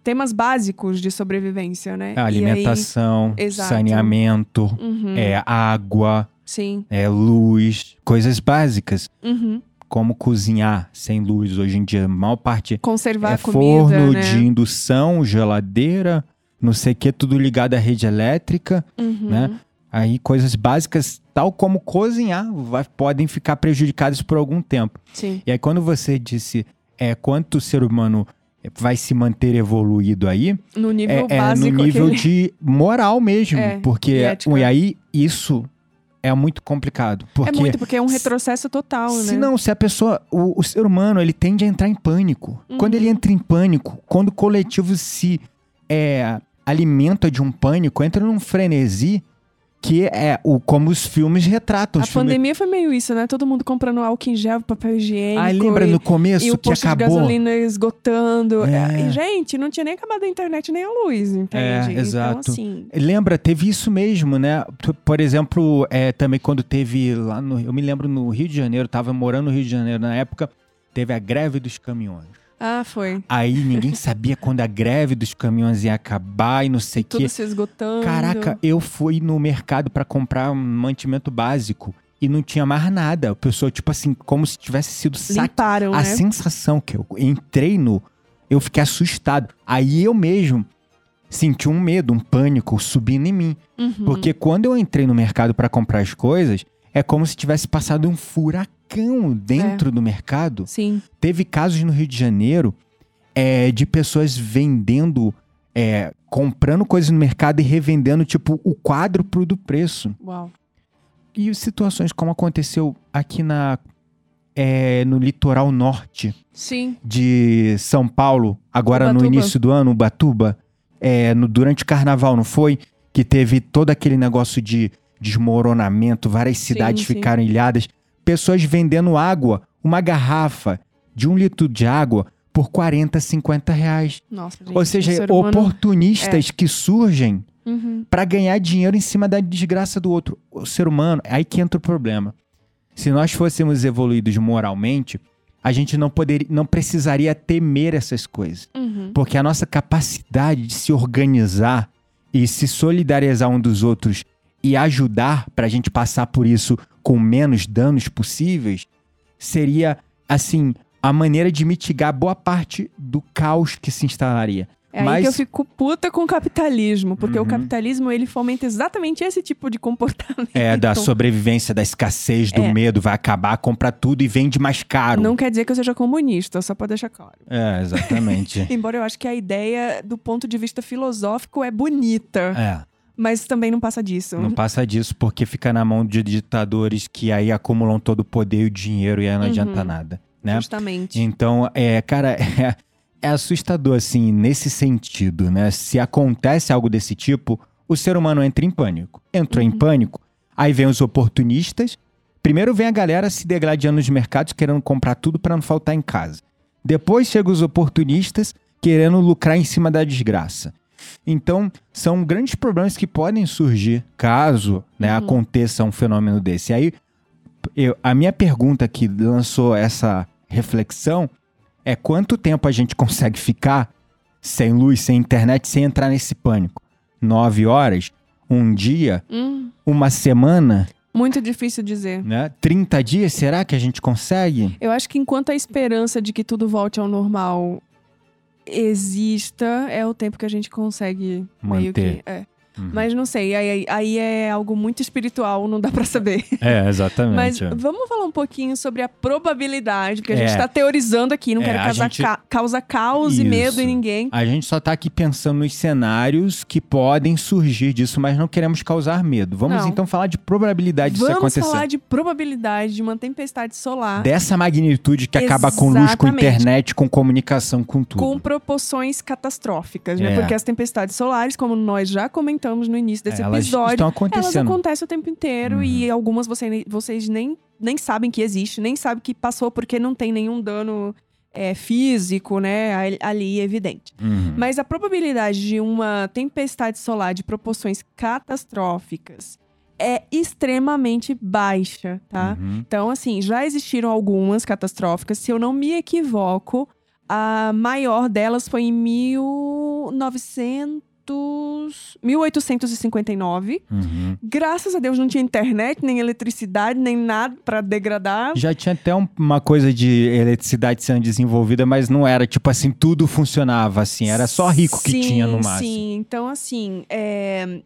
temas básicos de sobrevivência, né? a aí- alimentação, Exato. saneamento, Uhum, é água, Sim. é luz, coisas básicas, Uhum. como cozinhar sem luz hoje em dia, a maior parte Conservar é a comida, forno né? de indução, geladeira, não sei o que, tudo ligado à rede elétrica, Uhum. né? Aí coisas básicas, tal como cozinhar, vai- podem ficar prejudicadas por algum tempo. Sim. E aí quando você disse é, quanto o ser humano vai se manter evoluído aí, No nível é, é no básico. nível aquele- de moral mesmo, É, porque e e aí isso é muito complicado, porque É muito, porque é um retrocesso total, se né? não, se a pessoa, o, o ser humano, ele tende a entrar em pânico. Uhum. Quando ele entra em pânico, quando o coletivo se é, alimenta de um pânico, entra num frenesi que é o como os filmes retratam. A filmes... pandemia foi meio isso, né? Todo mundo comprando álcool em gel, papel higiênico. Ah, lembra e, no começo e o que posto de acabou? gasolina esgotando. É. E, gente, não tinha nem acabado a internet nem a luz, entende? É, exato. Então, assim. Lembra, teve isso mesmo, né? Por exemplo, é, também quando teve lá no. Eu me lembro no Rio de Janeiro, tava morando no Rio de Janeiro na época, teve a greve dos caminhões. Ah, foi. Aí ninguém sabia quando a greve dos caminhões ia acabar e não sei o Tudo quê. se esgotando. Caraca, eu fui no mercado pra comprar um mantimento básico e não tinha mais nada. A pessoa, tipo assim, como se tivesse sido. Limparam, A né? sensação que eu entrei no. Eu fiquei assustado. Aí eu mesmo senti um medo, um pânico subindo em mim. Uhum. Porque quando eu entrei no mercado pra comprar as coisas, é como se tivesse passado um furacão dentro É. do mercado. Sim. Teve casos no Rio de Janeiro é, de pessoas vendendo, é, comprando coisas no mercado e revendendo, tipo, o quádruplo do preço. Uau. E situações como aconteceu aqui na, é, no litoral norte Sim. de São Paulo, agora no Ubatuba. início do ano, Ubatuba, é, no, durante o carnaval, não foi? Que teve todo aquele negócio de desmoronamento, várias cidades sim. ficaram ilhadas. Pessoas vendendo água, uma garrafa de um litro de água por 40, 50 reais. Nossa, gente. Ou seja, oportunistas que surgem Uhum. para ganhar dinheiro em cima da desgraça do outro. O ser humano, é aí que entra o problema. Se nós fôssemos evoluídos moralmente, a gente não poderia, não precisaria temer essas coisas, Uhum. porque a nossa capacidade de se organizar e se solidarizar um dos outros e ajudar para a gente passar por isso com menos danos possíveis seria assim a maneira de mitigar boa parte do caos que se instalaria. É aí Mas- que eu fico puta com o capitalismo, porque Uhum. o capitalismo ele fomenta exatamente esse tipo de comportamento. É, da sobrevivência, da escassez, do É. medo, vai acabar, compra tudo e vende mais caro. Não quer dizer que eu seja comunista, só pra deixar claro. É, exatamente. Embora eu acho que a ideia, do ponto de vista filosófico, é bonita. é. Mas também não passa disso. Não passa disso porque fica na mão de ditadores que aí acumulam todo o poder e o dinheiro e aí não Uhum. adianta nada, né? Justamente. Então, é, cara, é, é assustador, assim, nesse sentido, né? Se acontece algo desse tipo, o ser humano entra em pânico. Entrou Uhum. em pânico, aí vem os oportunistas. Primeiro vem a galera se degladiando nos mercados, querendo comprar tudo para não faltar em casa. Depois chegam os oportunistas querendo lucrar em cima da desgraça. Então, são grandes problemas que podem surgir caso né, Uhum. aconteça um fenômeno desse. Aí, eu- a minha pergunta que lançou essa reflexão é quanto tempo a gente consegue ficar sem luz, sem internet, sem entrar nesse pânico? Nove horas? Um dia? Hum, Uma semana? muito difícil dizer. Né? 30 dias? Será que a gente consegue? Eu acho que enquanto a esperança de que tudo volte ao normal exista, é o tempo que a gente consegue meio Manter. que. É. Uhum. Mas não sei, aí, aí é algo muito espiritual, não dá pra saber. É, exatamente. Mas vamos falar um pouquinho sobre a probabilidade, porque a É. gente tá teorizando aqui, não É, quero causar, gente- ca- causar caos e Isso. medo em ninguém. A gente só tá aqui pensando nos cenários que podem surgir disso, mas não queremos causar medo. Vamos Não. então falar de probabilidade disso Vamos acontecer. falar de probabilidade de uma tempestade solar Dessa magnitude que acaba com luz, com Exatamente. internet, com comunicação, com tudo. com proporções catastróficas, né? É. Porque as tempestades solares, como nós já comentamos no início desse É, elas episódio, estão elas acontecendo. acontecem o tempo inteiro Uhum. e algumas você- vocês nem, nem sabem que existe, nem sabem que passou porque não tem nenhum dano é, físico, né, ali- ali evidente. Uhum. Mas a probabilidade de uma tempestade solar de proporções catastróficas é extremamente baixa, tá? Uhum. Então, assim, já existiram algumas catastróficas. Se eu não me equivoco, a maior delas foi em 1900... 1859. Uhum. Graças a Deus não tinha internet, nem eletricidade, nem nada pra degradar. Já tinha até um- uma coisa de eletricidade sendo desenvolvida, mas não era tipo assim, tudo funcionava assim. Era só rico que Sim, tinha no máximo. Sim, então assim, é,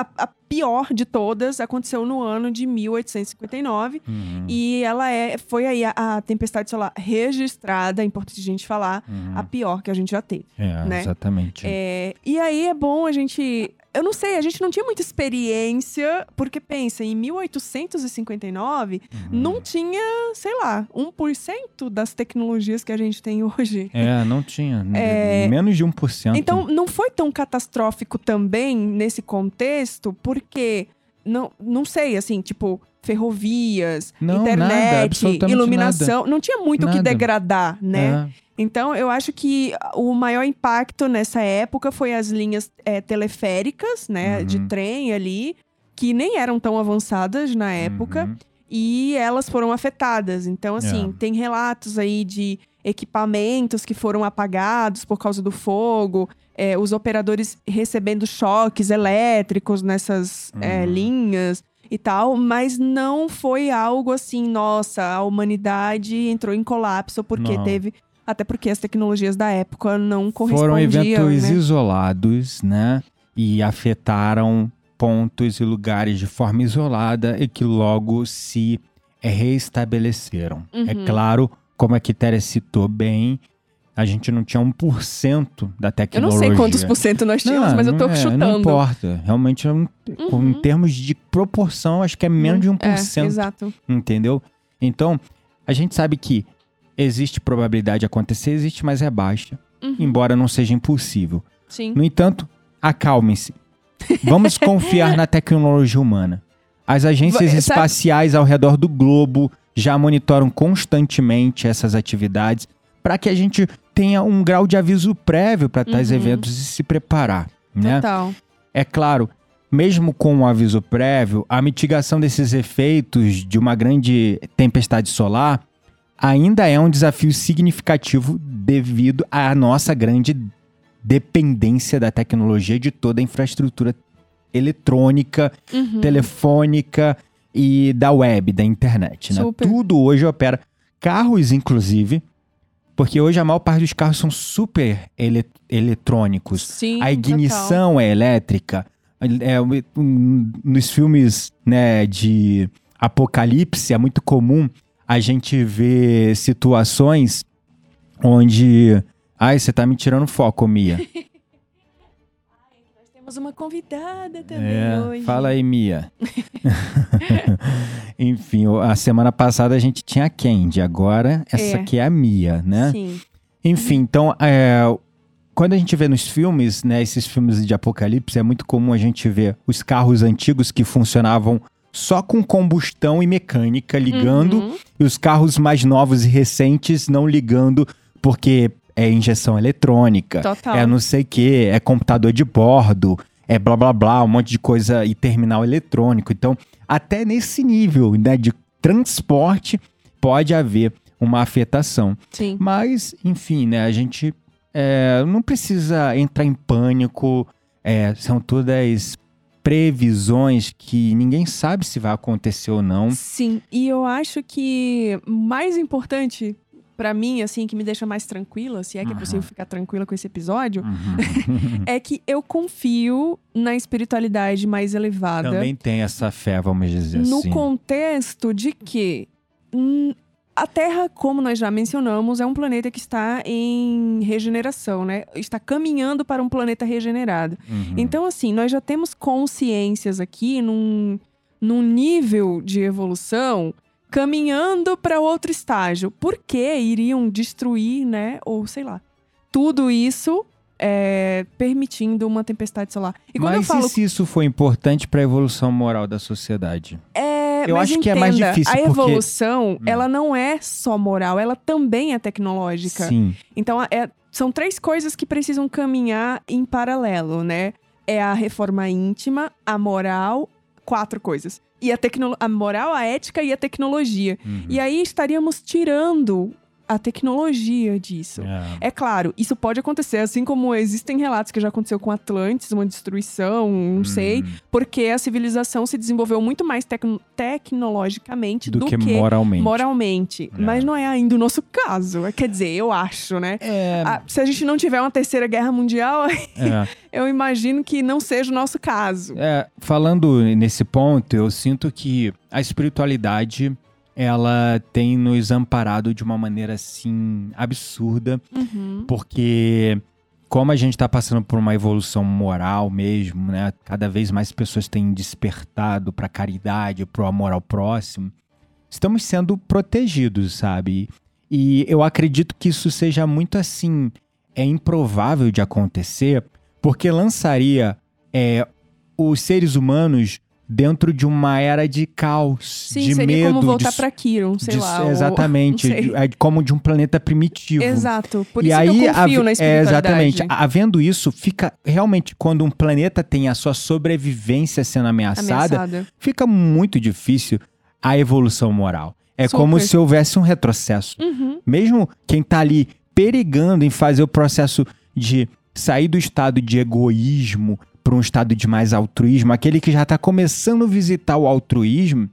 a, a pior de todas aconteceu no ano de 1859. Uhum. E ela é, foi aí a, a tempestade solar registrada, é importante a gente falar, Uhum. a pior que a gente já teve. É, né? exatamente. É, e aí é bom a gente. Eu não sei, a gente não tinha muita experiência, porque pensa, em 1859 Uhum. não tinha, sei lá, 1% das tecnologias que a gente tem hoje. É, não tinha. É, Menos de 1%. Então, não foi tão catastrófico também nesse contexto, porque não, não sei, assim, tipo, ferrovias, Não, nada, internet, absolutamente iluminação, não tinha muito o que Nada. degradar, né? É. Então, eu acho que o maior impacto nessa época foi as linhas é, teleféricas, né, Uhum. de trem ali, que nem eram tão avançadas na época, Uhum. e elas foram afetadas. Então, assim, É. tem relatos aí de equipamentos que foram apagados por causa do fogo, é, os operadores recebendo choques elétricos nessas é, Uhum. linhas e tal, mas não foi algo assim, nossa, a humanidade entrou em colapso porque Não. teve. Até porque as tecnologias da época não Foram correspondiam. eventos né? isolados, né? E afetaram pontos e lugares de forma isolada e que logo se reestabeleceram. É Uhum. claro, como a Quitéria citou bem, a gente não tinha 1% da Eu não tecnologia. sei quantos por cento nós tínhamos, Não, mas eu tô é, chutando. Não importa. Realmente, é um- Uhum. em termos de proporção, acho que é menos de 1%. É, exato. Entendeu? Então, a gente sabe que existe probabilidade de acontecer, existe, mas é baixa. Uhum. Embora não seja impossível. Sim. No entanto, acalmem-se. Vamos confiar na tecnologia humana. As agências sabe- espaciais ao redor do globo já monitoram constantemente essas atividades para que a gente tenha um grau de aviso prévio para tais Uhum. eventos e se preparar, né? Total. É claro, mesmo com um aviso prévio, a mitigação desses efeitos de uma grande tempestade solar ainda é um desafio significativo devido à nossa grande dependência da tecnologia de toda a infraestrutura eletrônica, Uhum. telefônica e da web, da internet. Né? Tudo hoje opera. Carros, inclusive, porque hoje a maior parte dos carros são super ele- eletrônicos. Sim, A ignição é elétrica. É, um, nos filmes né, de apocalipse é muito comum a gente ver situações onde. Ai, você tá me tirando foco, Mia. Temos uma convidada também É, hoje. fala aí, Mia. Enfim, a semana passada a gente tinha a Candy, agora essa É. aqui é a Mia, né? Sim. Enfim, então, é, quando a gente vê nos filmes, né, esses filmes de apocalipse, é muito comum a gente ver os carros antigos que funcionavam só com combustão e mecânica ligando, Uhum. e os carros mais novos e recentes não ligando porque é injeção eletrônica, Total. é não sei o que, é computador de bordo, é blá blá blá, um monte de coisa e terminal eletrônico. Então, até nesse nível né, de transporte pode haver uma afetação. Sim. Mas, enfim, né? A gente é, não precisa entrar em pânico. é, são todas previsões que ninguém sabe se vai acontecer ou não. Sim, e eu acho que mais importante pra mim, assim, que me deixa mais tranquila, se é que é Aham. possível ficar tranquila com esse episódio, Uhum. é que eu confio na espiritualidade mais elevada. Também tem essa fé, vamos dizer no assim. contexto de que a Terra, como nós já mencionamos, é um planeta que está em regeneração, né? Está caminhando para um planeta regenerado. Uhum. Então, assim, nós já temos consciências aqui num, num nível de evolução caminhando para outro estágio. Por que iriam destruir, né? Ou sei lá. Tudo isso é, permitindo uma tempestade solar. E quando Mas eu falo. e se isso foi importante para a evolução moral da sociedade? É, Eu mas acho que é mais entenda, difícil, A porque- evolução, Hum. ela não é só moral, ela também é tecnológica. Sim. Então, é- são três coisas que precisam caminhar em paralelo, né? É a reforma íntima, a moral, quatro coisas. E a, tecno- a moral, a ética e a tecnologia. Uhum. E aí estaríamos tirando a tecnologia disso. É. É claro, isso pode acontecer, assim como existem relatos que já aconteceu com Atlantis, uma destruição, não sei, Hum. porque a civilização se desenvolveu muito mais tecno- tecnologicamente do, Do, que, moralmente. moralmente. É. Mas não é ainda o nosso caso. Quer dizer, eu acho, né? É, Ah, se a gente não tiver uma terceira guerra mundial, é. eu imagino que não seja o nosso caso. É, falando nesse ponto, eu sinto que a espiritualidade ela tem nos amparado de uma maneira assim absurda, Uhum. porque como a gente está passando por uma evolução moral mesmo, né? Cada vez mais pessoas têm despertado para caridade, para o amor ao próximo. Estamos sendo protegidos, sabe? E eu acredito que isso seja muito assim, é improvável de acontecer, porque lançaria é, os seres humanos dentro de uma era de caos, Sim, de seria medo, como voltar pra Kiron, sei de- lá. ou- exatamente, de- é como de um planeta primitivo. Exato. Por e isso aí, que eu confio hav- na é, exatamente. Havendo isso, fica realmente quando um planeta tem a sua sobrevivência sendo ameaçada, Ameaçada. fica muito difícil a evolução moral. É Super. como se houvesse um retrocesso. Uhum. Mesmo quem tá ali perigando em fazer o processo de sair do estado de egoísmo para um estado de mais altruísmo, aquele que já tá começando a visitar o altruísmo,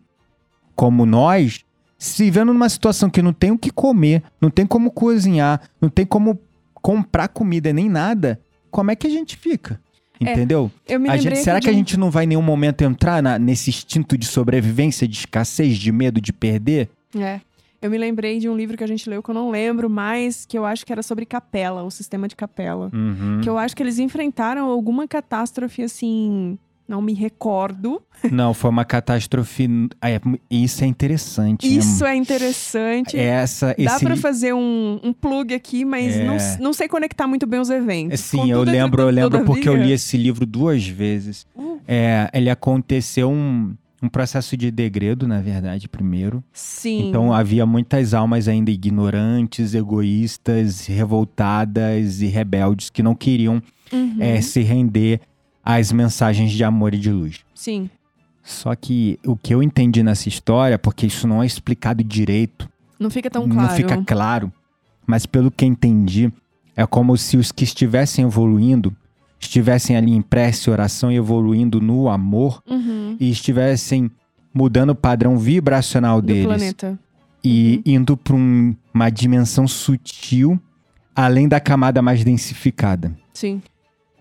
como nós, se vendo numa situação que não tem o que comer, não tem como cozinhar, não tem como comprar comida nem nada, como é que a gente fica? É, Entendeu? Lembrei gente, será que a de gente não vai em nenhum momento entrar na- nesse instinto de sobrevivência, de escassez, de medo de perder? É. Eu me lembrei de um livro que a gente leu que eu não lembro mais, que eu acho que era sobre capela, o sistema de capela. Uhum. Que eu acho que eles enfrentaram alguma catástrofe assim. Não me recordo. Não, foi uma catástrofe. é, isso é interessante. Isso é interessante. Essa, Dá esse, pra fazer um, um plug aqui, mas É. não, não sei conectar muito bem os eventos. Sim, eu lembro, eu lembro porque eu li esse livro duas vezes. Uh. É, ele aconteceu um, um processo de degredo, na verdade, primeiro. Sim. Então havia muitas almas ainda ignorantes, egoístas, revoltadas e rebeldes que não queriam Uhum. é, se render às mensagens de amor e de luz. Sim. Só que o que eu entendi nessa história, porque isso não é explicado direito, Não fica tão claro. não fica claro, mas pelo que entendi, é como se os que estivessem evoluindo estivessem ali em prece, oração e evoluindo no amor Uhum. e estivessem mudando o padrão vibracional Do deles planeta. e indo para uma dimensão sutil além da camada mais densificada. Sim.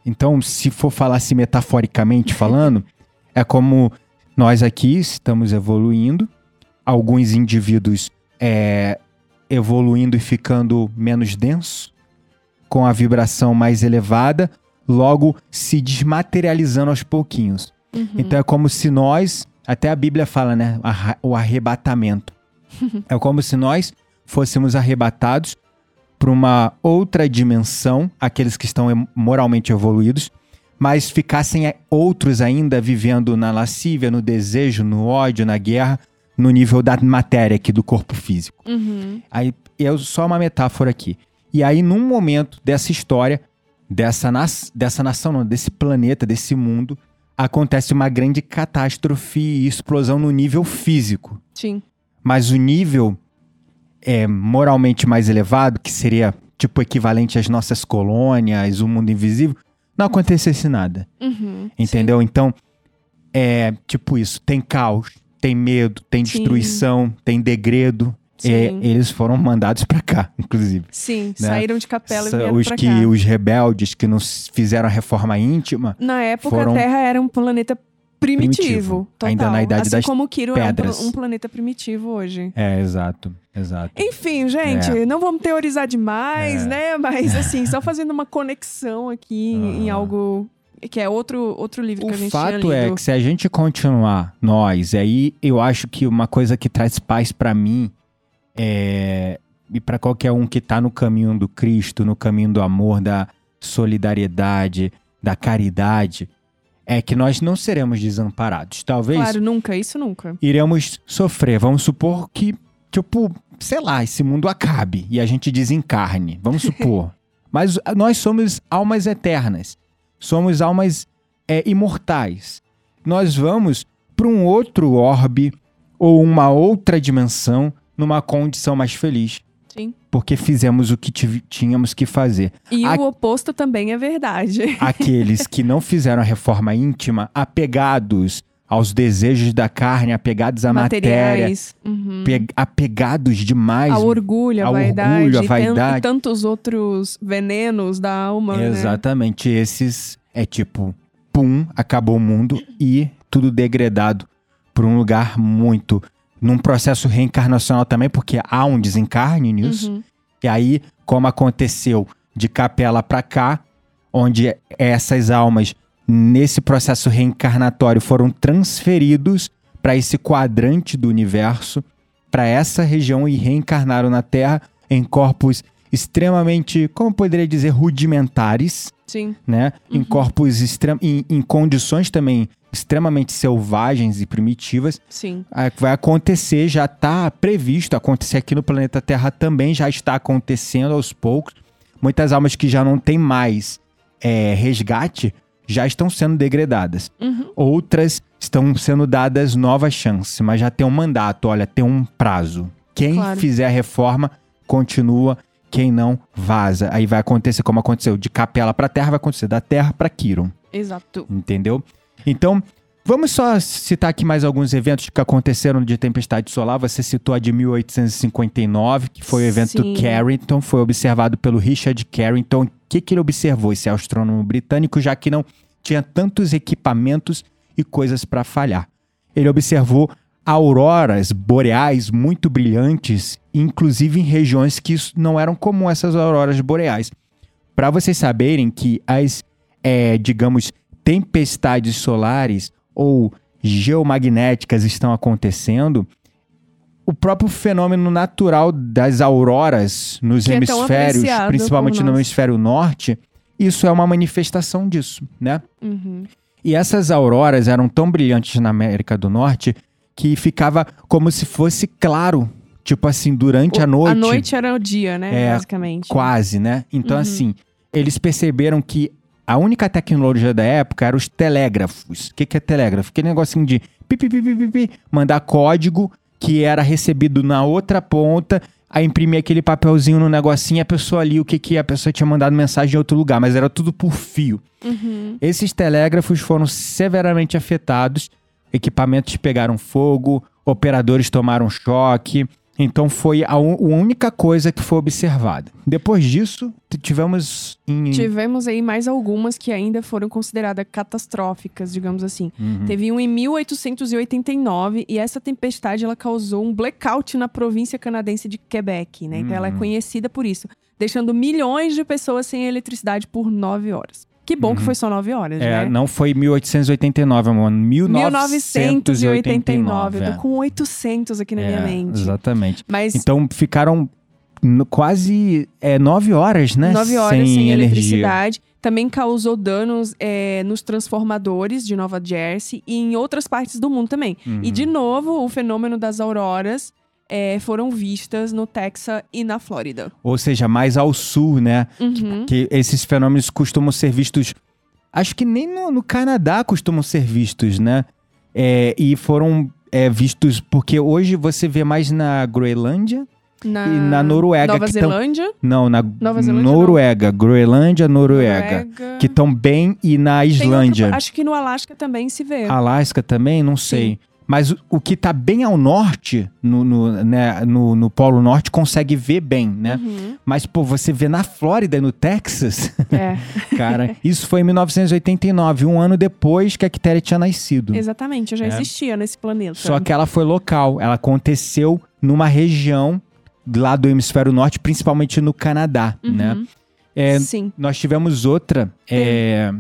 Então, se for falar assim metaforicamente falando, é como nós aqui estamos evoluindo, alguns indivíduos é, evoluindo e ficando menos denso, com a vibração mais elevada, logo se desmaterializando aos pouquinhos. Então é como se nós, até a Bíblia fala, né? O arrebatamento. é como se nós fôssemos arrebatados para uma outra dimensão, aqueles que estão moralmente evoluídos, mas ficassem eh, outros ainda vivendo na lascívia, no desejo, no ódio, na guerra, no nível da matéria aqui do corpo físico. Uhum. Aí é só uma metáfora aqui. E aí, num momento dessa história, dessa, nas, dessa nação, não, desse planeta, desse mundo, acontece uma grande catástrofe e explosão no nível físico. Sim. Mas o nível é, moralmente mais elevado, que seria tipo equivalente às nossas colônias, o mundo invisível, não acontecesse nada. Uhum. Entendeu? Então, é tipo isso: tem caos, tem medo, tem Sim. destruição, tem degredo. Sim. É, eles foram mandados pra cá, inclusive. Sim, né? saíram de capela e Sa- vieram os pra que cá. os rebeldes que não fizeram a reforma íntima, Na época, foram- a Terra era um planeta primitivo. Primitivo. total. Ainda na idade assim das como o Kiro é um, pedras. um planeta primitivo hoje. é exato, exato. Enfim, gente, É. não vamos teorizar demais, É. né? Mas assim, só fazendo uma conexão aqui em, em Aham. algo que é outro, outro livro O que a gente fato tinha é lido. que se a gente continuar nós, aí eu acho que uma coisa que traz paz pra mim é e pra qualquer um que tá no caminho do Cristo, no caminho do amor, da solidariedade, da caridade, é que nós não seremos desamparados. Talvez Claro, nunca, isso nunca. iremos sofrer. Vamos supor que, tipo, sei lá, esse mundo acabe e a gente desencarne. Vamos supor. Mas nós somos almas eternas. Somos almas é, imortais. Nós vamos para um outro orbe ou uma outra dimensão numa condição mais feliz. Sim. Porque fizemos o que tínhamos que fazer. E A- o oposto também é verdade. Aqueles que não fizeram a reforma íntima, apegados aos desejos da carne, apegados à matéria, Materiais. Uhum. pe- apegados demais. Ao orgulho, a ao vaidade, orgulho, a vaidade. E, tantos outros venenos da alma, né? Exatamente. Esses é tipo, pum, acabou o mundo e tudo degradado para um lugar muito. Num processo reencarnacional também, porque há um desencarne nisso. Uhum. E aí, como aconteceu de capela para cá, onde essas almas, nesse processo reencarnatório, foram transferidos para esse quadrante do universo, para essa região e reencarnaram na Terra em corpos extremamente, como eu poderia dizer, rudimentares, Sim. né? Em corpos extrem em, em condições também extremamente selvagens e primitivas. Sim. Ah, Vai acontecer, já está previsto acontecer aqui no planeta Terra também, já está acontecendo aos poucos. Muitas almas que já não têm mais é, resgate já estão sendo degradadas. Uhum. Outras estão sendo dadas novas chances, mas já tem um mandato, olha, tem um prazo. Quem Claro. fizer a reforma continua, quem não vaza. Aí vai acontecer como aconteceu de Capela para Terra, vai acontecer da Terra para Kiron Exato. entendeu? Então, vamos só citar aqui mais alguns eventos que aconteceram de tempestade solar. Você citou a de 1859, que foi o evento Sim. Carrington, foi observado pelo Richard Carrington. O que, que ele observou, esse astrônomo britânico, já que não tinha tantos equipamentos e coisas para falhar? Ele observou auroras boreais muito brilhantes, inclusive em regiões que não eram comum essas auroras boreais. Para vocês saberem que as, é, digamos, tempestades solares ou geomagnéticas estão acontecendo, o próprio fenômeno natural das auroras nos Que é hemisférios, apreciado principalmente no hemisfério norte, isso é uma manifestação disso, né? Uhum. E essas auroras eram tão brilhantes na América do Norte que ficava como se fosse claro, tipo assim, durante a noite. A noite era o dia, né? É, basicamente. Quase, né? Então, Uhum. assim, eles perceberam que a única tecnologia da época era os telégrafos. O que, que é telégrafo? Aquele negocinho de pi, pi, pi, mandar código que era recebido na outra ponta, aí imprimir aquele papelzinho no negocinho, a pessoa ali, o que que? A pessoa tinha mandado mensagem em outro lugar, mas era tudo por fio. Uhum. Esses telégrafos foram severamente afetados, equipamentos pegaram fogo, operadores tomaram choque. Então foi a, a única coisa que foi observada. Depois disso, tivemos em. Tivemos aí mais algumas que ainda foram consideradas catastróficas, digamos assim. Uhum. Teve um em 1889 e essa tempestade ela causou um blackout na província canadense de Quebec, né? Então ela é Uhum. conhecida por isso, deixando milhões de pessoas sem eletricidade por nove horas. Que bom que Uhum. foi só 9 horas, É, né? não foi 1889, amor. 1989. 1989. Eu tô é. com 800 aqui na minha É, mente. Exatamente. Mas Então ficaram quase é, nove horas, né? 9 horas sem, energia. eletricidade. Também causou danos é, nos transformadores de Nova Jersey e em outras partes do mundo também. Uhum. E de novo, o fenômeno das auroras é, foram vistas no Texas e na Flórida. Ou seja, mais ao sul, né? Uhum. Que esses fenômenos costumam ser vistos. Acho que nem no, no Canadá costumam ser vistos, né? É, e foram é, vistos porque hoje você vê mais na Groenlândia Na, e na Noruega. Nova que tão- Zelândia. Não, na Nova Zelândia, não. Noruega. Groenlândia, Noruega. Que estão bem e na Tem outro- Islândia. acho que no Alasca também se vê. Alasca também, não sei. Mas o, que tá bem ao norte, no, no, né, no, no Polo Norte, consegue ver bem, né? Uhum. Mas, pô, você vê na Flórida e no Texas, É, cara, isso foi em 1989, um ano depois que a Quitéria tinha nascido. exatamente. Eu já É. existia nesse planeta. Só que ela foi local, ela aconteceu numa região lá do hemisfério norte, principalmente no Canadá, Uhum. né? É, Sim. nós tivemos outra, é,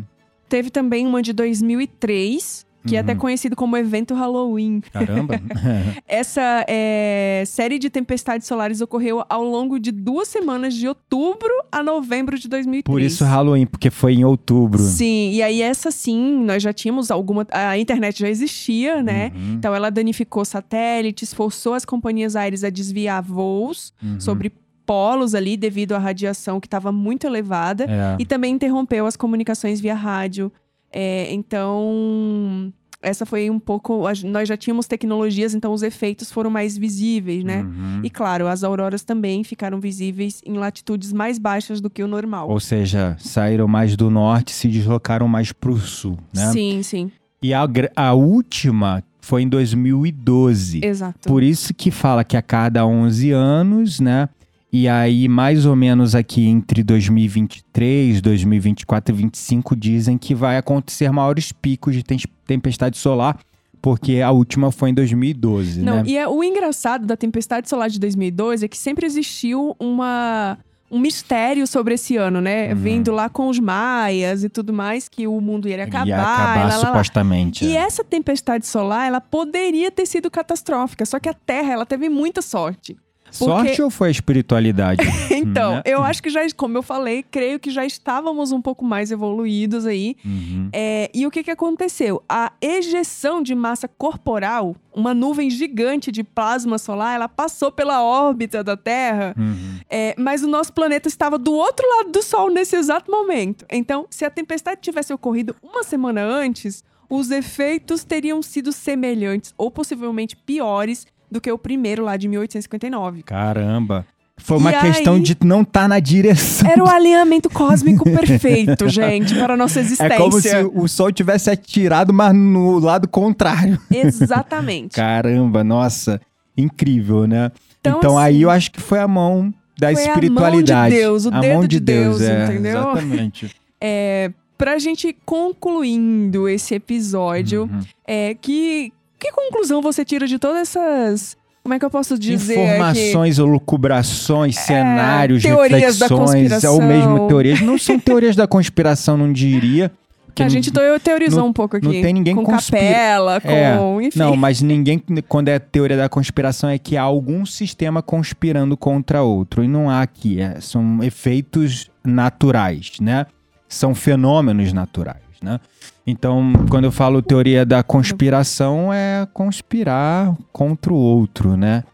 Teve também uma de 2003, que é até Uhum. conhecido como evento Halloween. caramba, Essa é, série de tempestades solares ocorreu ao longo de duas semanas, de outubro a novembro de 2003. por isso Halloween, porque foi em outubro. Sim, e aí essa sim, nós já tínhamos alguma. A internet já existia, né? Uhum, Então ela danificou satélites, forçou as companhias aéreas a desviar voos uhum. sobre polos ali devido à radiação que estava muito elevada. É. E também interrompeu as comunicações via rádio. É, então, essa foi um pouco. Nós já tínhamos tecnologias, então os efeitos foram mais visíveis, né? Uhum. E claro, as auroras também ficaram visíveis em latitudes mais baixas do que o normal. Ou seja, saíram mais do norte e se deslocaram mais pro sul, né? Sim, sim, E a, a última foi em 2012. exato. Por isso que fala que a cada 11 anos, né? E aí, mais ou menos aqui entre 2023, 2024 e 2025, dizem que vai acontecer maiores picos de tem- tempestade solar, porque a última foi em 2012, Não, né? e é, o engraçado da tempestade solar de 2012 é que sempre existiu uma, um mistério sobre esse ano, né? Uhum. Vindo lá com os maias e tudo mais, que o mundo ia acabar. Ia e acabar lá, lá, lá. supostamente. E é. essa tempestade solar, ela poderia ter sido catastrófica, só que a Terra, ela teve muita sorte. Sorte ou foi a espiritualidade? Então, Né? eu acho que já, como eu falei, creio que já estávamos um pouco mais evoluídos aí. Uhum. É, e o que, que aconteceu? A ejeção de massa corporal, uma nuvem gigante de plasma solar, ela passou pela órbita da Terra, Uhum. é, mas o nosso planeta estava do outro lado do Sol nesse exato momento. Então, se a tempestade tivesse ocorrido uma semana antes, os efeitos teriam sido semelhantes ou possivelmente piores do que o primeiro lá de 1859. Caramba. Foi uma E questão aí- de não estar na direção. Era o alinhamento cósmico perfeito, gente, para a nossa existência. É como se o sol tivesse atirado, mas no lado contrário. Exatamente. Caramba, nossa. Incrível, né? Então, Então, assim, aí eu acho que foi a mão da foi a mão de espiritualidade. Deus, o a dedo mão de de Deus, Deus, é, entendeu? Exatamente. É, pra gente concluindo esse episódio, Uhum. é, que, que conclusão você tira de todas essas. Como é que eu posso dizer? aqui? Informações, lucubrações, cenários, teorias da reflexões, conspiração. ou mesmo teorias. Não são teorias da conspiração, não diria. porque A não- gente teo- teorizou não- um pouco aqui. não tem ninguém com conspira- capela, É, com. Enfim. Não, mas ninguém, quando é teoria da conspiração, é que há algum sistema conspirando contra outro. E não há aqui. é- são efeitos naturais, né? São fenômenos naturais, né? Então, quando eu falo teoria da conspiração, é conspirar contra o outro, né?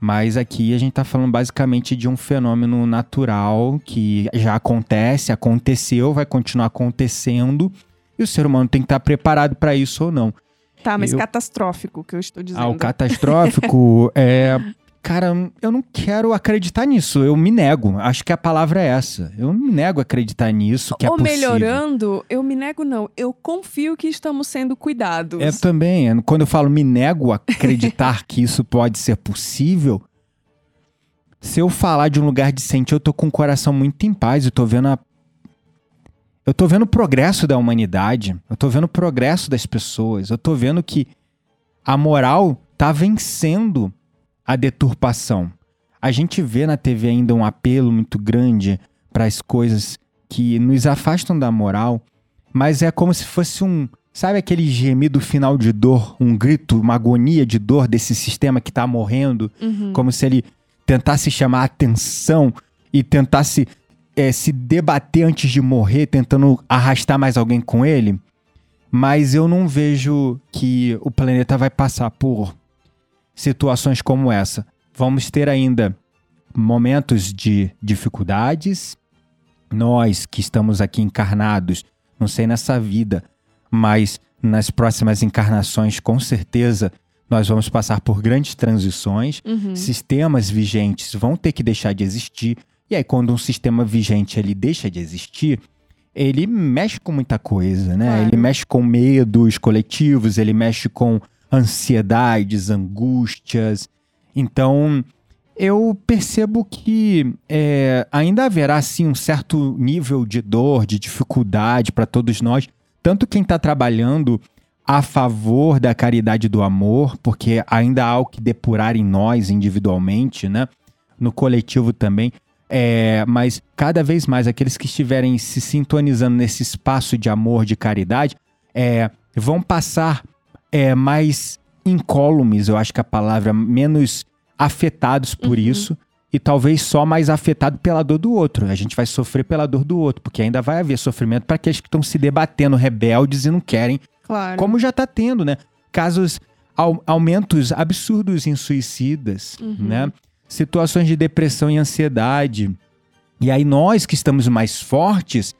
Mas aqui a gente tá falando basicamente de um fenômeno natural que já acontece, aconteceu, vai continuar acontecendo. E o ser humano tem que estar preparado para isso ou não. Tá, mas eu- catastrófico que eu estou dizendo. Ah, o catastrófico é. Cara, eu não quero acreditar nisso. Eu me nego. Acho que a palavra é essa. Eu me nego a acreditar nisso, que é Ou possível. melhorando, eu me nego, não. Eu confio que estamos sendo cuidados. É também. é, Quando eu falo me nego a acreditar que isso pode ser possível, se eu falar de um lugar decente, eu tô com o coração muito em paz. Eu tô vendo a. Eu tô vendo o progresso da humanidade. Eu tô vendo o progresso das pessoas. Eu tô vendo que a moral tá vencendo a deturpação. A gente vê na TV ainda um apelo muito grande para as coisas que nos afastam da moral, mas é como se fosse um. Sabe aquele gemido final de dor, um grito, uma agonia de dor desse sistema que tá morrendo? Uhum. Como se ele tentasse chamar a atenção e tentasse é, se debater antes de morrer, tentando arrastar mais alguém com ele. Mas eu não vejo que o planeta vai passar por situações como essa. Vamos ter ainda momentos de dificuldades. Nós que estamos aqui encarnados, não sei nessa vida, mas nas próximas encarnações, com certeza, nós vamos passar por grandes transições. Uhum. Sistemas vigentes vão ter que deixar de existir. E aí, quando um sistema vigente ele deixa de existir, ele mexe com muita coisa, né? Ele mexe com medos coletivos, ele mexe com ansiedades, angústias. Então, eu percebo que é, ainda haverá sim um certo nível de dor, de dificuldade para todos nós, tanto quem está trabalhando a favor da caridade do amor, porque ainda há o que depurar em nós individualmente, né? No coletivo também. É, mas cada vez mais aqueles que estiverem se sintonizando nesse espaço de amor, de caridade, é, vão passar é, mais incólumes, eu acho que a palavra, menos afetados por isso, e talvez só mais afetado pela dor do outro. A gente vai sofrer pela dor do outro, porque ainda vai haver sofrimento para aqueles que estão se debatendo rebeldes e não querem Claro. como já tá tendo, né? Casos, au- aumentos absurdos em suicidas, né? Situações de depressão e ansiedade. E aí nós que estamos mais fortes,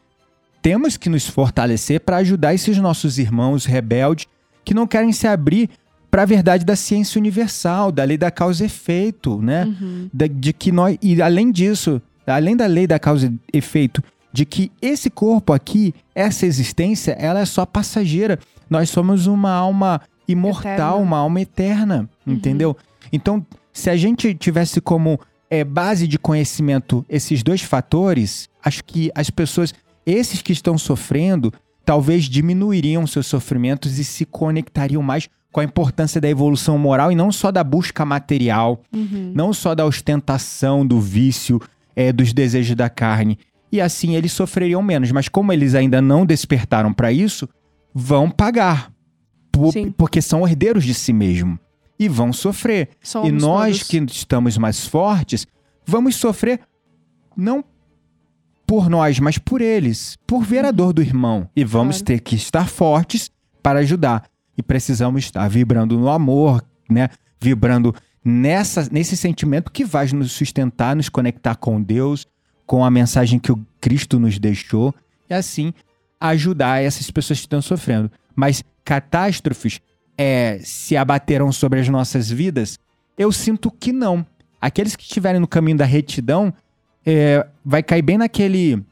temos que nos fortalecer para ajudar esses nossos irmãos rebeldes que não querem se abrir para a verdade da ciência universal, da lei da causa e efeito, né? Da- de que nós e além disso, além da lei da causa e efeito, de que esse corpo aqui, essa existência, ela é só passageira. Nós somos uma alma imortal, Eterna. uma alma eterna, entendeu? Então, se a gente tivesse como é, base de conhecimento esses dois fatores, acho que as pessoas, esses que estão sofrendo, talvez diminuiriam seus sofrimentos e se conectariam mais com a importância da evolução moral e não só da busca material, Uhum. não só da ostentação, do vício, é, dos desejos da carne. E assim eles sofreriam menos. Mas como eles ainda não despertaram para isso, vão pagar. Por- porque são herdeiros de si mesmo. E vão sofrer. Somos e nós todos. que estamos mais fortes, vamos sofrer não por nós, mas por eles, por ver a dor do irmão. E vamos Claro. ter que estar fortes para ajudar. E precisamos estar vibrando no amor, né? Vibrando nessa, nesse sentimento que vai nos sustentar, nos conectar com Deus, com a mensagem que o Cristo nos deixou, e assim ajudar essas pessoas que estão sofrendo. Mas catástrofes é, se abaterão sobre as nossas vidas? Eu sinto que não. Aqueles que estiverem no caminho da retidão é, vai cair bem naquele.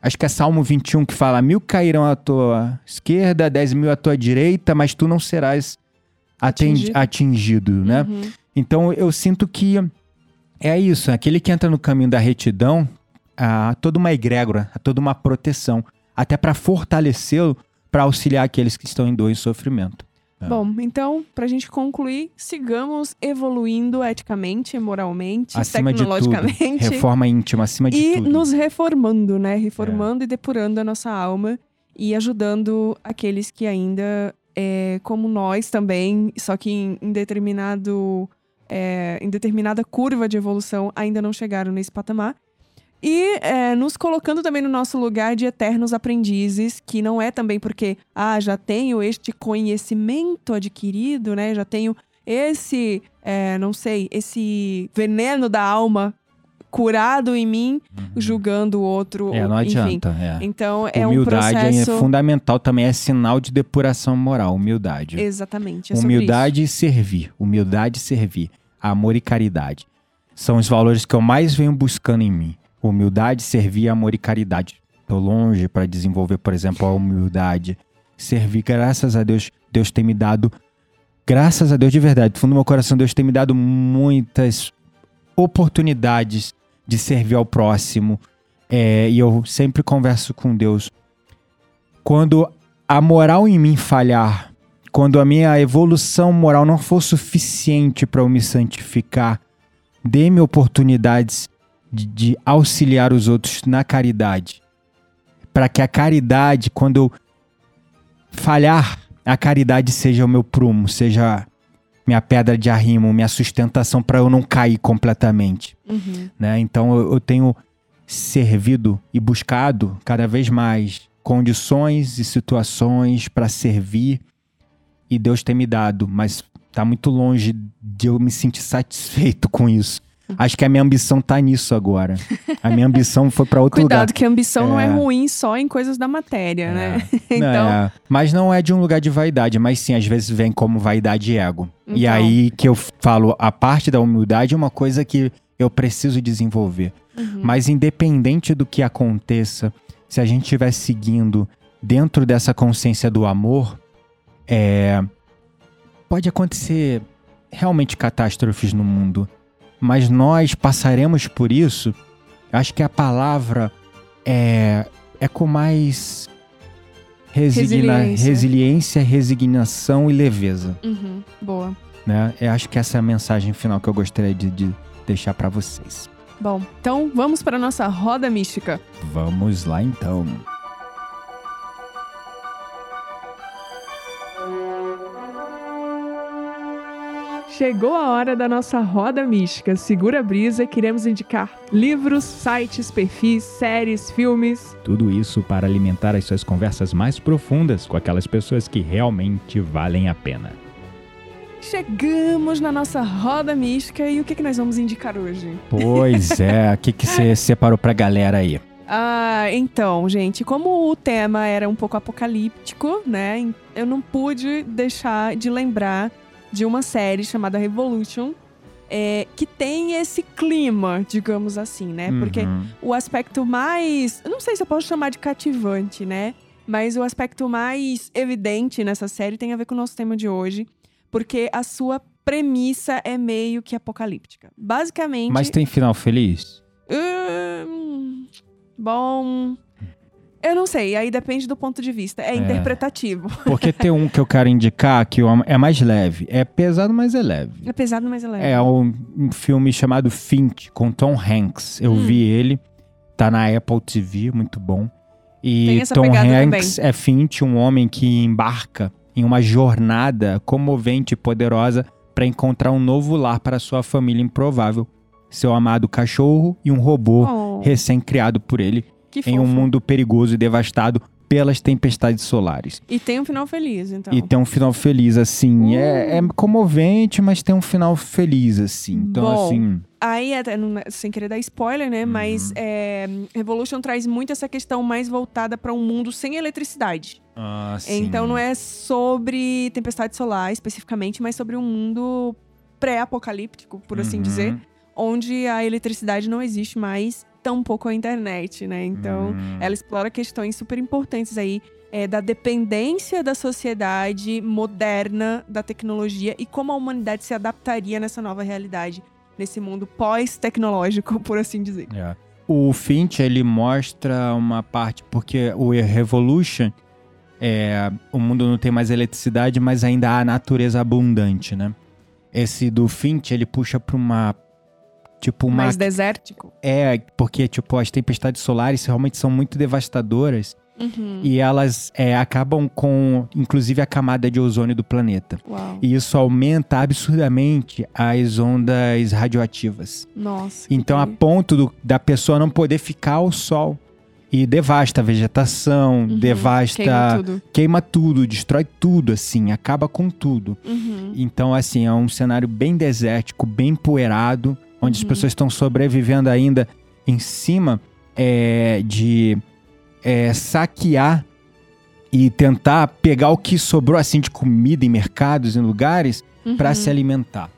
Acho que é Salmo 21 que fala: mil cairão à tua esquerda, dez mil à tua direita, mas tu não serás Atingido. atingido, né? Uhum. Então eu sinto que é isso. Aquele que entra no caminho da retidão, há toda uma egrégora, há toda uma proteção, até para fortalecê-lo, para auxiliar aqueles que estão em dor e sofrimento. É. Bom, então, pra gente concluir, sigamos evoluindo eticamente, moralmente, Acima tecnologicamente. reforma íntima, acima de e tudo. nos reformando, né? Reformando É. e depurando a nossa alma e ajudando aqueles que ainda, é, como nós também, só que em, em determinado, é, em determinada curva de evolução, ainda não chegaram nesse patamar. E é, nos colocando também no nosso lugar de eternos aprendizes, que não é também porque, ah, já tenho este conhecimento adquirido, né? Já tenho esse, é, não sei, esse veneno da alma curado em mim, julgando o outro. Uhum. É, não enfim. adianta. É. Então é um Humildade processo. é fundamental também, é sinal de depuração moral, humildade. Exatamente. É humildade e servir. Humildade e servir. Amor e caridade. São os valores que eu mais venho buscando em mim. Humildade, servir, amor e caridade. Tô longe para desenvolver, por exemplo, a humildade. Servir, graças a Deus, Deus tem me dado. Graças a Deus de verdade, do fundo do meu coração, Deus tem me dado muitas oportunidades de servir ao próximo. É, e eu sempre converso com Deus. Quando a moral em mim falhar, quando a minha evolução moral não for suficiente para eu me santificar, dê-me oportunidades de, de auxiliar os outros na caridade. Para que a caridade, quando eu falhar, a caridade seja o meu prumo, seja minha pedra de arrimo, minha sustentação para eu não cair completamente, Uhum. né? Então eu, eu tenho servido e buscado cada vez mais condições e situações para servir e Deus tem me dado, mas tá muito longe de eu me sentir satisfeito com isso. Acho que a minha ambição tá nisso agora. A minha ambição foi para outro lugar. Cuidado, que a ambição não é É. ruim só em coisas da matéria, né? É. então, É, mas não é de um lugar de vaidade, mas sim, às vezes vem como vaidade e ego. E Então. aí que eu falo, a parte da humildade é uma coisa que eu preciso desenvolver. Uhum. Mas independente do que aconteça, se a gente estiver seguindo dentro dessa consciência do amor, é, pode acontecer realmente catástrofes no mundo, mas nós passaremos por isso. Acho que a palavra é, é com mais resigna- Resiliência. resiliência, resignação e leveza. Uhum. Boa. Né? Eu acho que essa é a mensagem final que eu gostaria de, de deixar para vocês. Bom, então vamos para a nossa roda mística. Vamos lá então. Chegou a hora da nossa roda mística. Segura a brisa, queremos indicar livros, sites, perfis, séries, filmes. Tudo isso para alimentar as suas conversas mais profundas com aquelas pessoas que realmente valem a pena. Chegamos na nossa roda mística e o que, que nós vamos indicar hoje? Pois é, o que, que você separou pra galera aí? Ah, então, gente, como o tema era um pouco apocalíptico, né? Eu não pude deixar de lembrar de uma série chamada Revolution, é, que tem esse clima, digamos assim, né? Porque Uhum. o aspecto mais. Eu não sei se eu posso chamar de cativante, né? Mas o aspecto mais evidente nessa série tem a ver com o nosso tema de hoje, porque a sua premissa é meio que apocalíptica. Basicamente. Mas tem final feliz? Hum, bom. Eu não sei, aí depende do ponto de vista. É, interpretativo. Porque tem um que eu quero indicar que é mais leve. É pesado, mas é leve. É pesado, mas é leve. É um, filme chamado Finch, com Tom Hanks. Eu Hum. vi ele, tá na Apple TV, muito bom. E Tom Hanks é Finch, um homem que embarca em uma jornada comovente e poderosa para encontrar um novo lar para sua família improvável. Seu amado cachorro e um robô Oh, recém-criado por ele que em um mundo perigoso e devastado pelas tempestades solares. E tem um final feliz, então. E tem um final feliz, assim. É, é comovente, mas tem um final feliz, assim. Então, Bom. assim. Aí, até, não- sem querer dar spoiler, né? Mas Uhum. é, Revolution traz muito essa questão mais voltada para um mundo sem eletricidade. Ah, Então não é sobre tempestade solar especificamente, mas sobre um mundo pré-apocalíptico, por assim Uhum. dizer, onde a eletricidade não existe mais, tampouco a internet, né? Então, Hum. ela explora questões super importantes aí é, da dependência da sociedade moderna da tecnologia e como a humanidade se adaptaria nessa nova realidade, nesse mundo pós-tecnológico, por assim dizer. É. O Finch, ele mostra uma parte, porque o Revolution, é, o mundo não tem mais eletricidade, mas ainda há natureza abundante, né? Esse do Finch, ele puxa pra uma. Tipo, uma. Mais desértico. É, porque, tipo, as tempestades solares realmente são muito devastadoras Uhum. e elas é, acabam com, inclusive, a camada de ozônio do planeta. Uau. E isso aumenta absurdamente as ondas radioativas. Nossa. Então, a ponto do- da pessoa não poder ficar ao sol. E devasta a vegetação, Uhum. devasta. Queima tudo. queima tudo, destrói tudo, assim, acaba com tudo. Uhum. Então, assim, é um cenário bem desértico, bem empoeirado, onde as Uhum. pessoas estão sobrevivendo ainda em cima é, de é, saquear e tentar pegar o que sobrou, assim, de comida em mercados, em lugares, para Uhum. se alimentar.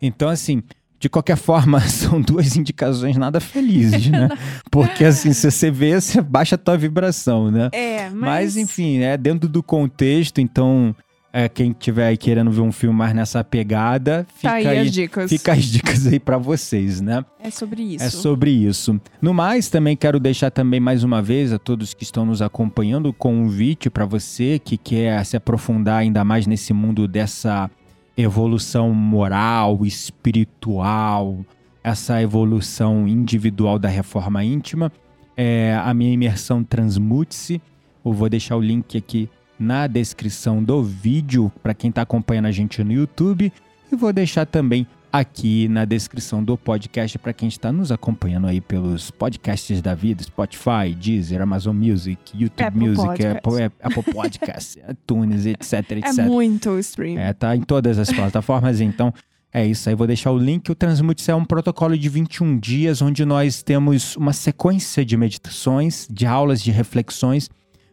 Então, assim, de qualquer forma, são duas indicações nada felizes, né? Porque, assim, se você vê, você baixa a tua vibração, né? É, mas... Mas, enfim, é dentro do contexto, então, é, quem tiver aí querendo ver um filme mais nessa pegada, fica Tá aí, aí, as dicas. fica as dicas aí pra vocês, né? É sobre isso. É sobre isso. No mais, também quero deixar também mais uma vez a todos que estão nos acompanhando o convite para você que quer se aprofundar ainda mais nesse mundo dessa evolução moral, espiritual, essa evolução individual da reforma íntima. É, a minha imersão Transmute-se. Eu vou deixar o link aqui na descrição do vídeo para quem está acompanhando a gente no YouTube e vou deixar também aqui na descrição do podcast para quem está nos acompanhando aí pelos podcasts da vida, Spotify, Deezer, Amazon Music, YouTube Apple Music, Podcast. Apple, Apple Podcast, iTunes, etc, É etc. muito stream. É, tá em todas as plataformas, então é isso aí. Vou deixar o link. O Transmute é um protocolo de 21 dias, onde nós temos uma sequência de meditações, de aulas, de reflexões,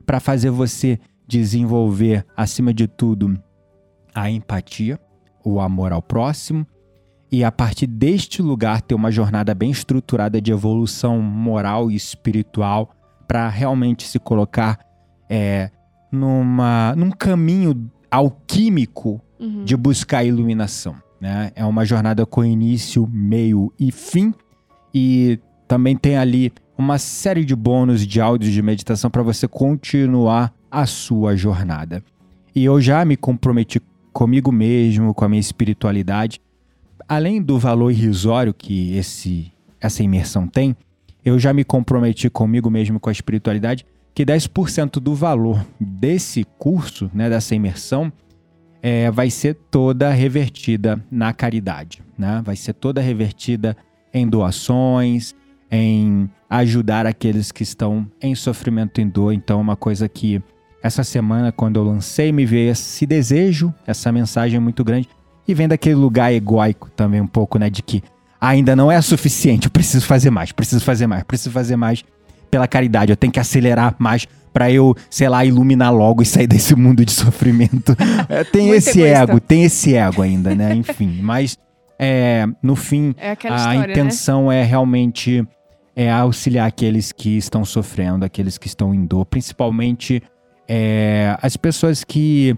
para fazer você desenvolver, acima de tudo, a empatia, o amor ao próximo, e a partir deste lugar ter uma jornada bem estruturada de evolução moral e espiritual para realmente se colocar é, numa, num caminho alquímico Uhum. de buscar iluminação. Né? É uma jornada com início, meio e fim. E também tem ali uma série de bônus de áudios de meditação para você continuar a sua jornada. E eu já me comprometi comigo mesmo, com a minha espiritualidade. Além do valor irrisório que esse, essa imersão tem, eu já me comprometi comigo mesmo com a espiritualidade que 10% do valor desse curso, né, dessa imersão, é, vai ser toda revertida na caridade, né? Vai ser toda revertida em doações, em ajudar aqueles que estão em sofrimento e dor. Então, uma coisa que essa semana, quando eu lancei, me veio esse desejo, essa mensagem muito grande, e vem daquele lugar egóico também um pouco, né? De que ainda não é suficiente, eu preciso fazer mais, preciso fazer mais, preciso fazer mais pela caridade, eu tenho que acelerar mais pra eu, sei lá, iluminar logo e sair desse mundo de sofrimento. É, tem Muito esse egoísta. ego, tem esse ego ainda, né? Enfim, mas é, no fim, É a história, né? intenção é realmente é auxiliar aqueles que estão sofrendo, aqueles que estão em dor, principalmente é, as pessoas que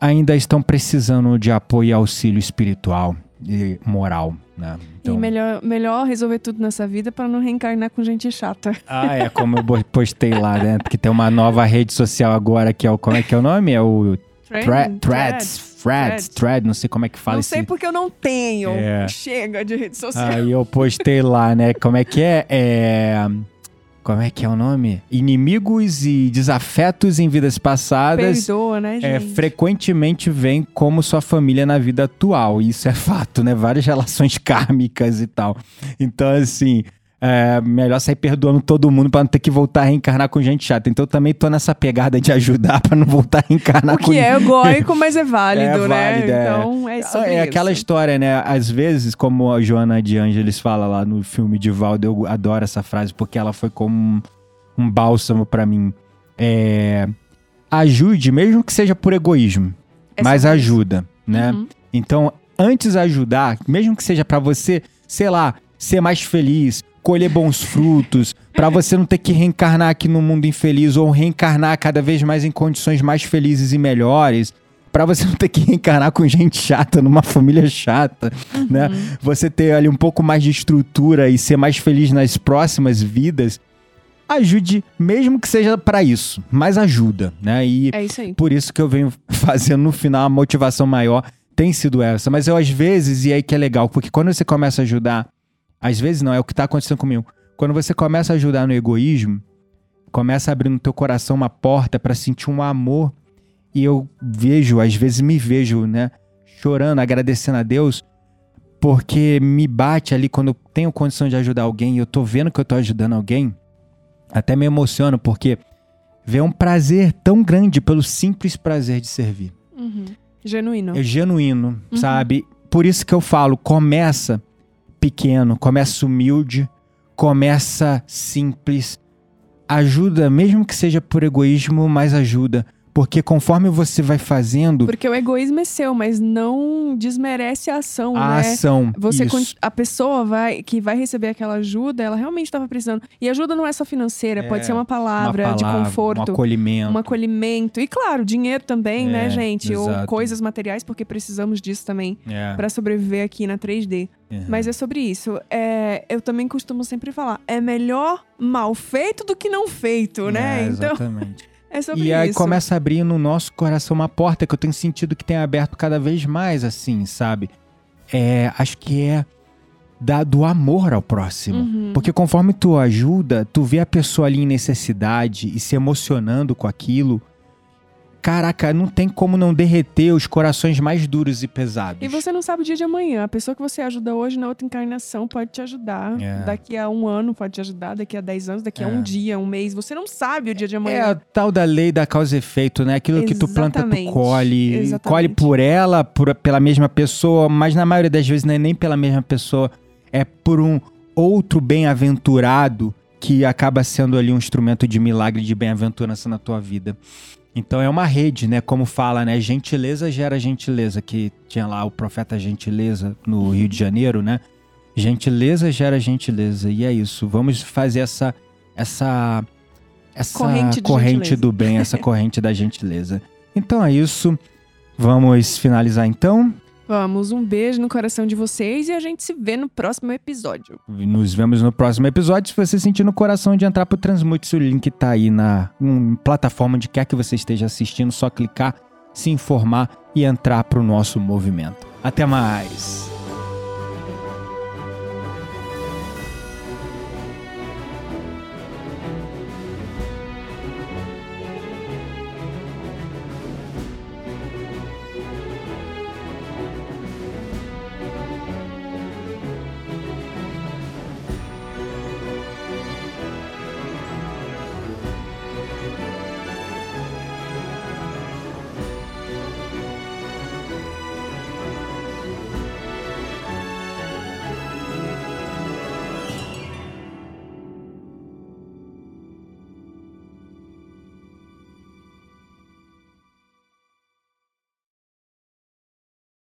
ainda estão precisando de apoio e auxílio espiritual e moral, né? E melhor, melhor resolver tudo nessa vida pra não reencarnar com gente chata. Ah, é como eu postei lá, né? Que tem uma nova rede social agora que é o. Como é que é o nome? É o Thre- Trending, Threads. Threads, Thread, não sei como é que fala Não esse. sei porque eu não tenho. É. Chega de rede social. Aí eu postei lá, né? Como é que é? É. Como é que é o nome? Inimigos e desafetos em vidas passadas. Perdoa, né, gente? É, frequentemente vem como sua família na vida atual. Isso é fato, né? Várias relações kármicas e tal. Então, assim, é melhor sair perdoando todo mundo pra não ter que voltar a reencarnar com gente chata. Então, eu também tô nessa pegada de ajudar pra não voltar a reencarnar O com que é egóico, mas é válido, É né? válido, é. Então, é sobre é isso. aquela história, né? Às vezes, como a Joana de Ângeles fala lá no filme de Valdo, eu adoro essa frase porque ela foi como um, um bálsamo pra mim. É, ajude, mesmo que seja por egoísmo, É mas sobre isso. ajuda, né? Uhum. Então, antes ajudar, mesmo que seja pra você, sei lá, ser mais feliz, colher bons frutos, pra você não ter que reencarnar aqui no mundo infeliz ou reencarnar cada vez mais em condições mais felizes e melhores, Pra você não ter que reencarnar com gente chata numa família chata, né? Você ter ali um pouco mais de estrutura e ser mais feliz nas próximas vidas. Ajude, mesmo que seja pra isso, mas ajuda, né? E É isso aí. por isso que eu venho fazendo no final a motivação maior tem sido essa. Mas eu, às vezes, e aí que é legal, porque quando você começa a ajudar, às vezes não, é o que tá acontecendo comigo. Quando você começa a ajudar no egoísmo, começa a abrir no teu coração uma porta pra sentir um amor. E eu vejo, às vezes me vejo, né, chorando, agradecendo a Deus, porque me bate ali quando eu tenho condição de ajudar alguém e eu tô vendo que eu tô ajudando alguém, até me emociono, porque vê um prazer tão grande pelo simples prazer de servir. Uhum. Genuíno. É genuíno, Uhum. sabe? Por isso que eu falo, começa pequeno, começa humilde, começa simples, ajuda, mesmo que seja por egoísmo, mas ajuda. Porque conforme você vai fazendo Porque o egoísmo é seu, mas não desmerece a ação, a né? ação, Você, isso. a pessoa vai, que vai receber aquela ajuda, ela realmente estava precisando. E ajuda não é só financeira, É, pode ser uma uma palavra, de palavra, conforto, um acolhimento. um acolhimento. E claro, dinheiro também, né, É, gente? Ou exato. coisas materiais, porque precisamos disso também É, pra sobreviver aqui na 3D. é. Mas é sobre isso. É, eu também costumo sempre falar: é melhor mal feito do que não feito, né? É, então, exatamente. É sobre E aí isso. começa a abrir no nosso coração uma porta que eu tenho sentido que tem aberto cada vez mais, assim, sabe? É, acho que é da, do amor ao próximo. Uhum. Porque conforme tu ajuda, tu vê a pessoa ali em necessidade e se emocionando com aquilo. Caraca, não tem como não derreter os corações mais duros e pesados. E você não sabe o dia de amanhã. A pessoa que você ajuda hoje na outra encarnação pode te ajudar. É. Daqui a um ano pode te ajudar, daqui a dez anos, daqui a É. um dia, um mês. Você não sabe o dia de É amanhã. a tal da lei da causa e efeito, né? Aquilo que tu planta, tu Exatamente. colhe. Exatamente. Colhe por ela, por, pela mesma pessoa, mas na maioria das vezes não é nem pela mesma pessoa. É por um outro bem-aventurado que acaba sendo ali um instrumento de milagre, de bem-aventurança na tua vida. Então é uma rede, né? Como fala, né? Gentileza gera gentileza, que tinha lá o profeta Gentileza no Rio de Janeiro, né? Gentileza gera gentileza. E é isso. Vamos fazer essa essa essa Corrente corrente do bem, essa corrente da gentileza. Então é isso. Vamos finalizar então. Vamos, um beijo no coração de vocês e a gente se vê no próximo episódio. Nos vemos no próximo episódio. Se você sentir no coração de entrar pro Transmute, o link tá aí na hum, plataforma onde quer que você esteja assistindo, só clicar, se informar e entrar pro nosso movimento. Até mais.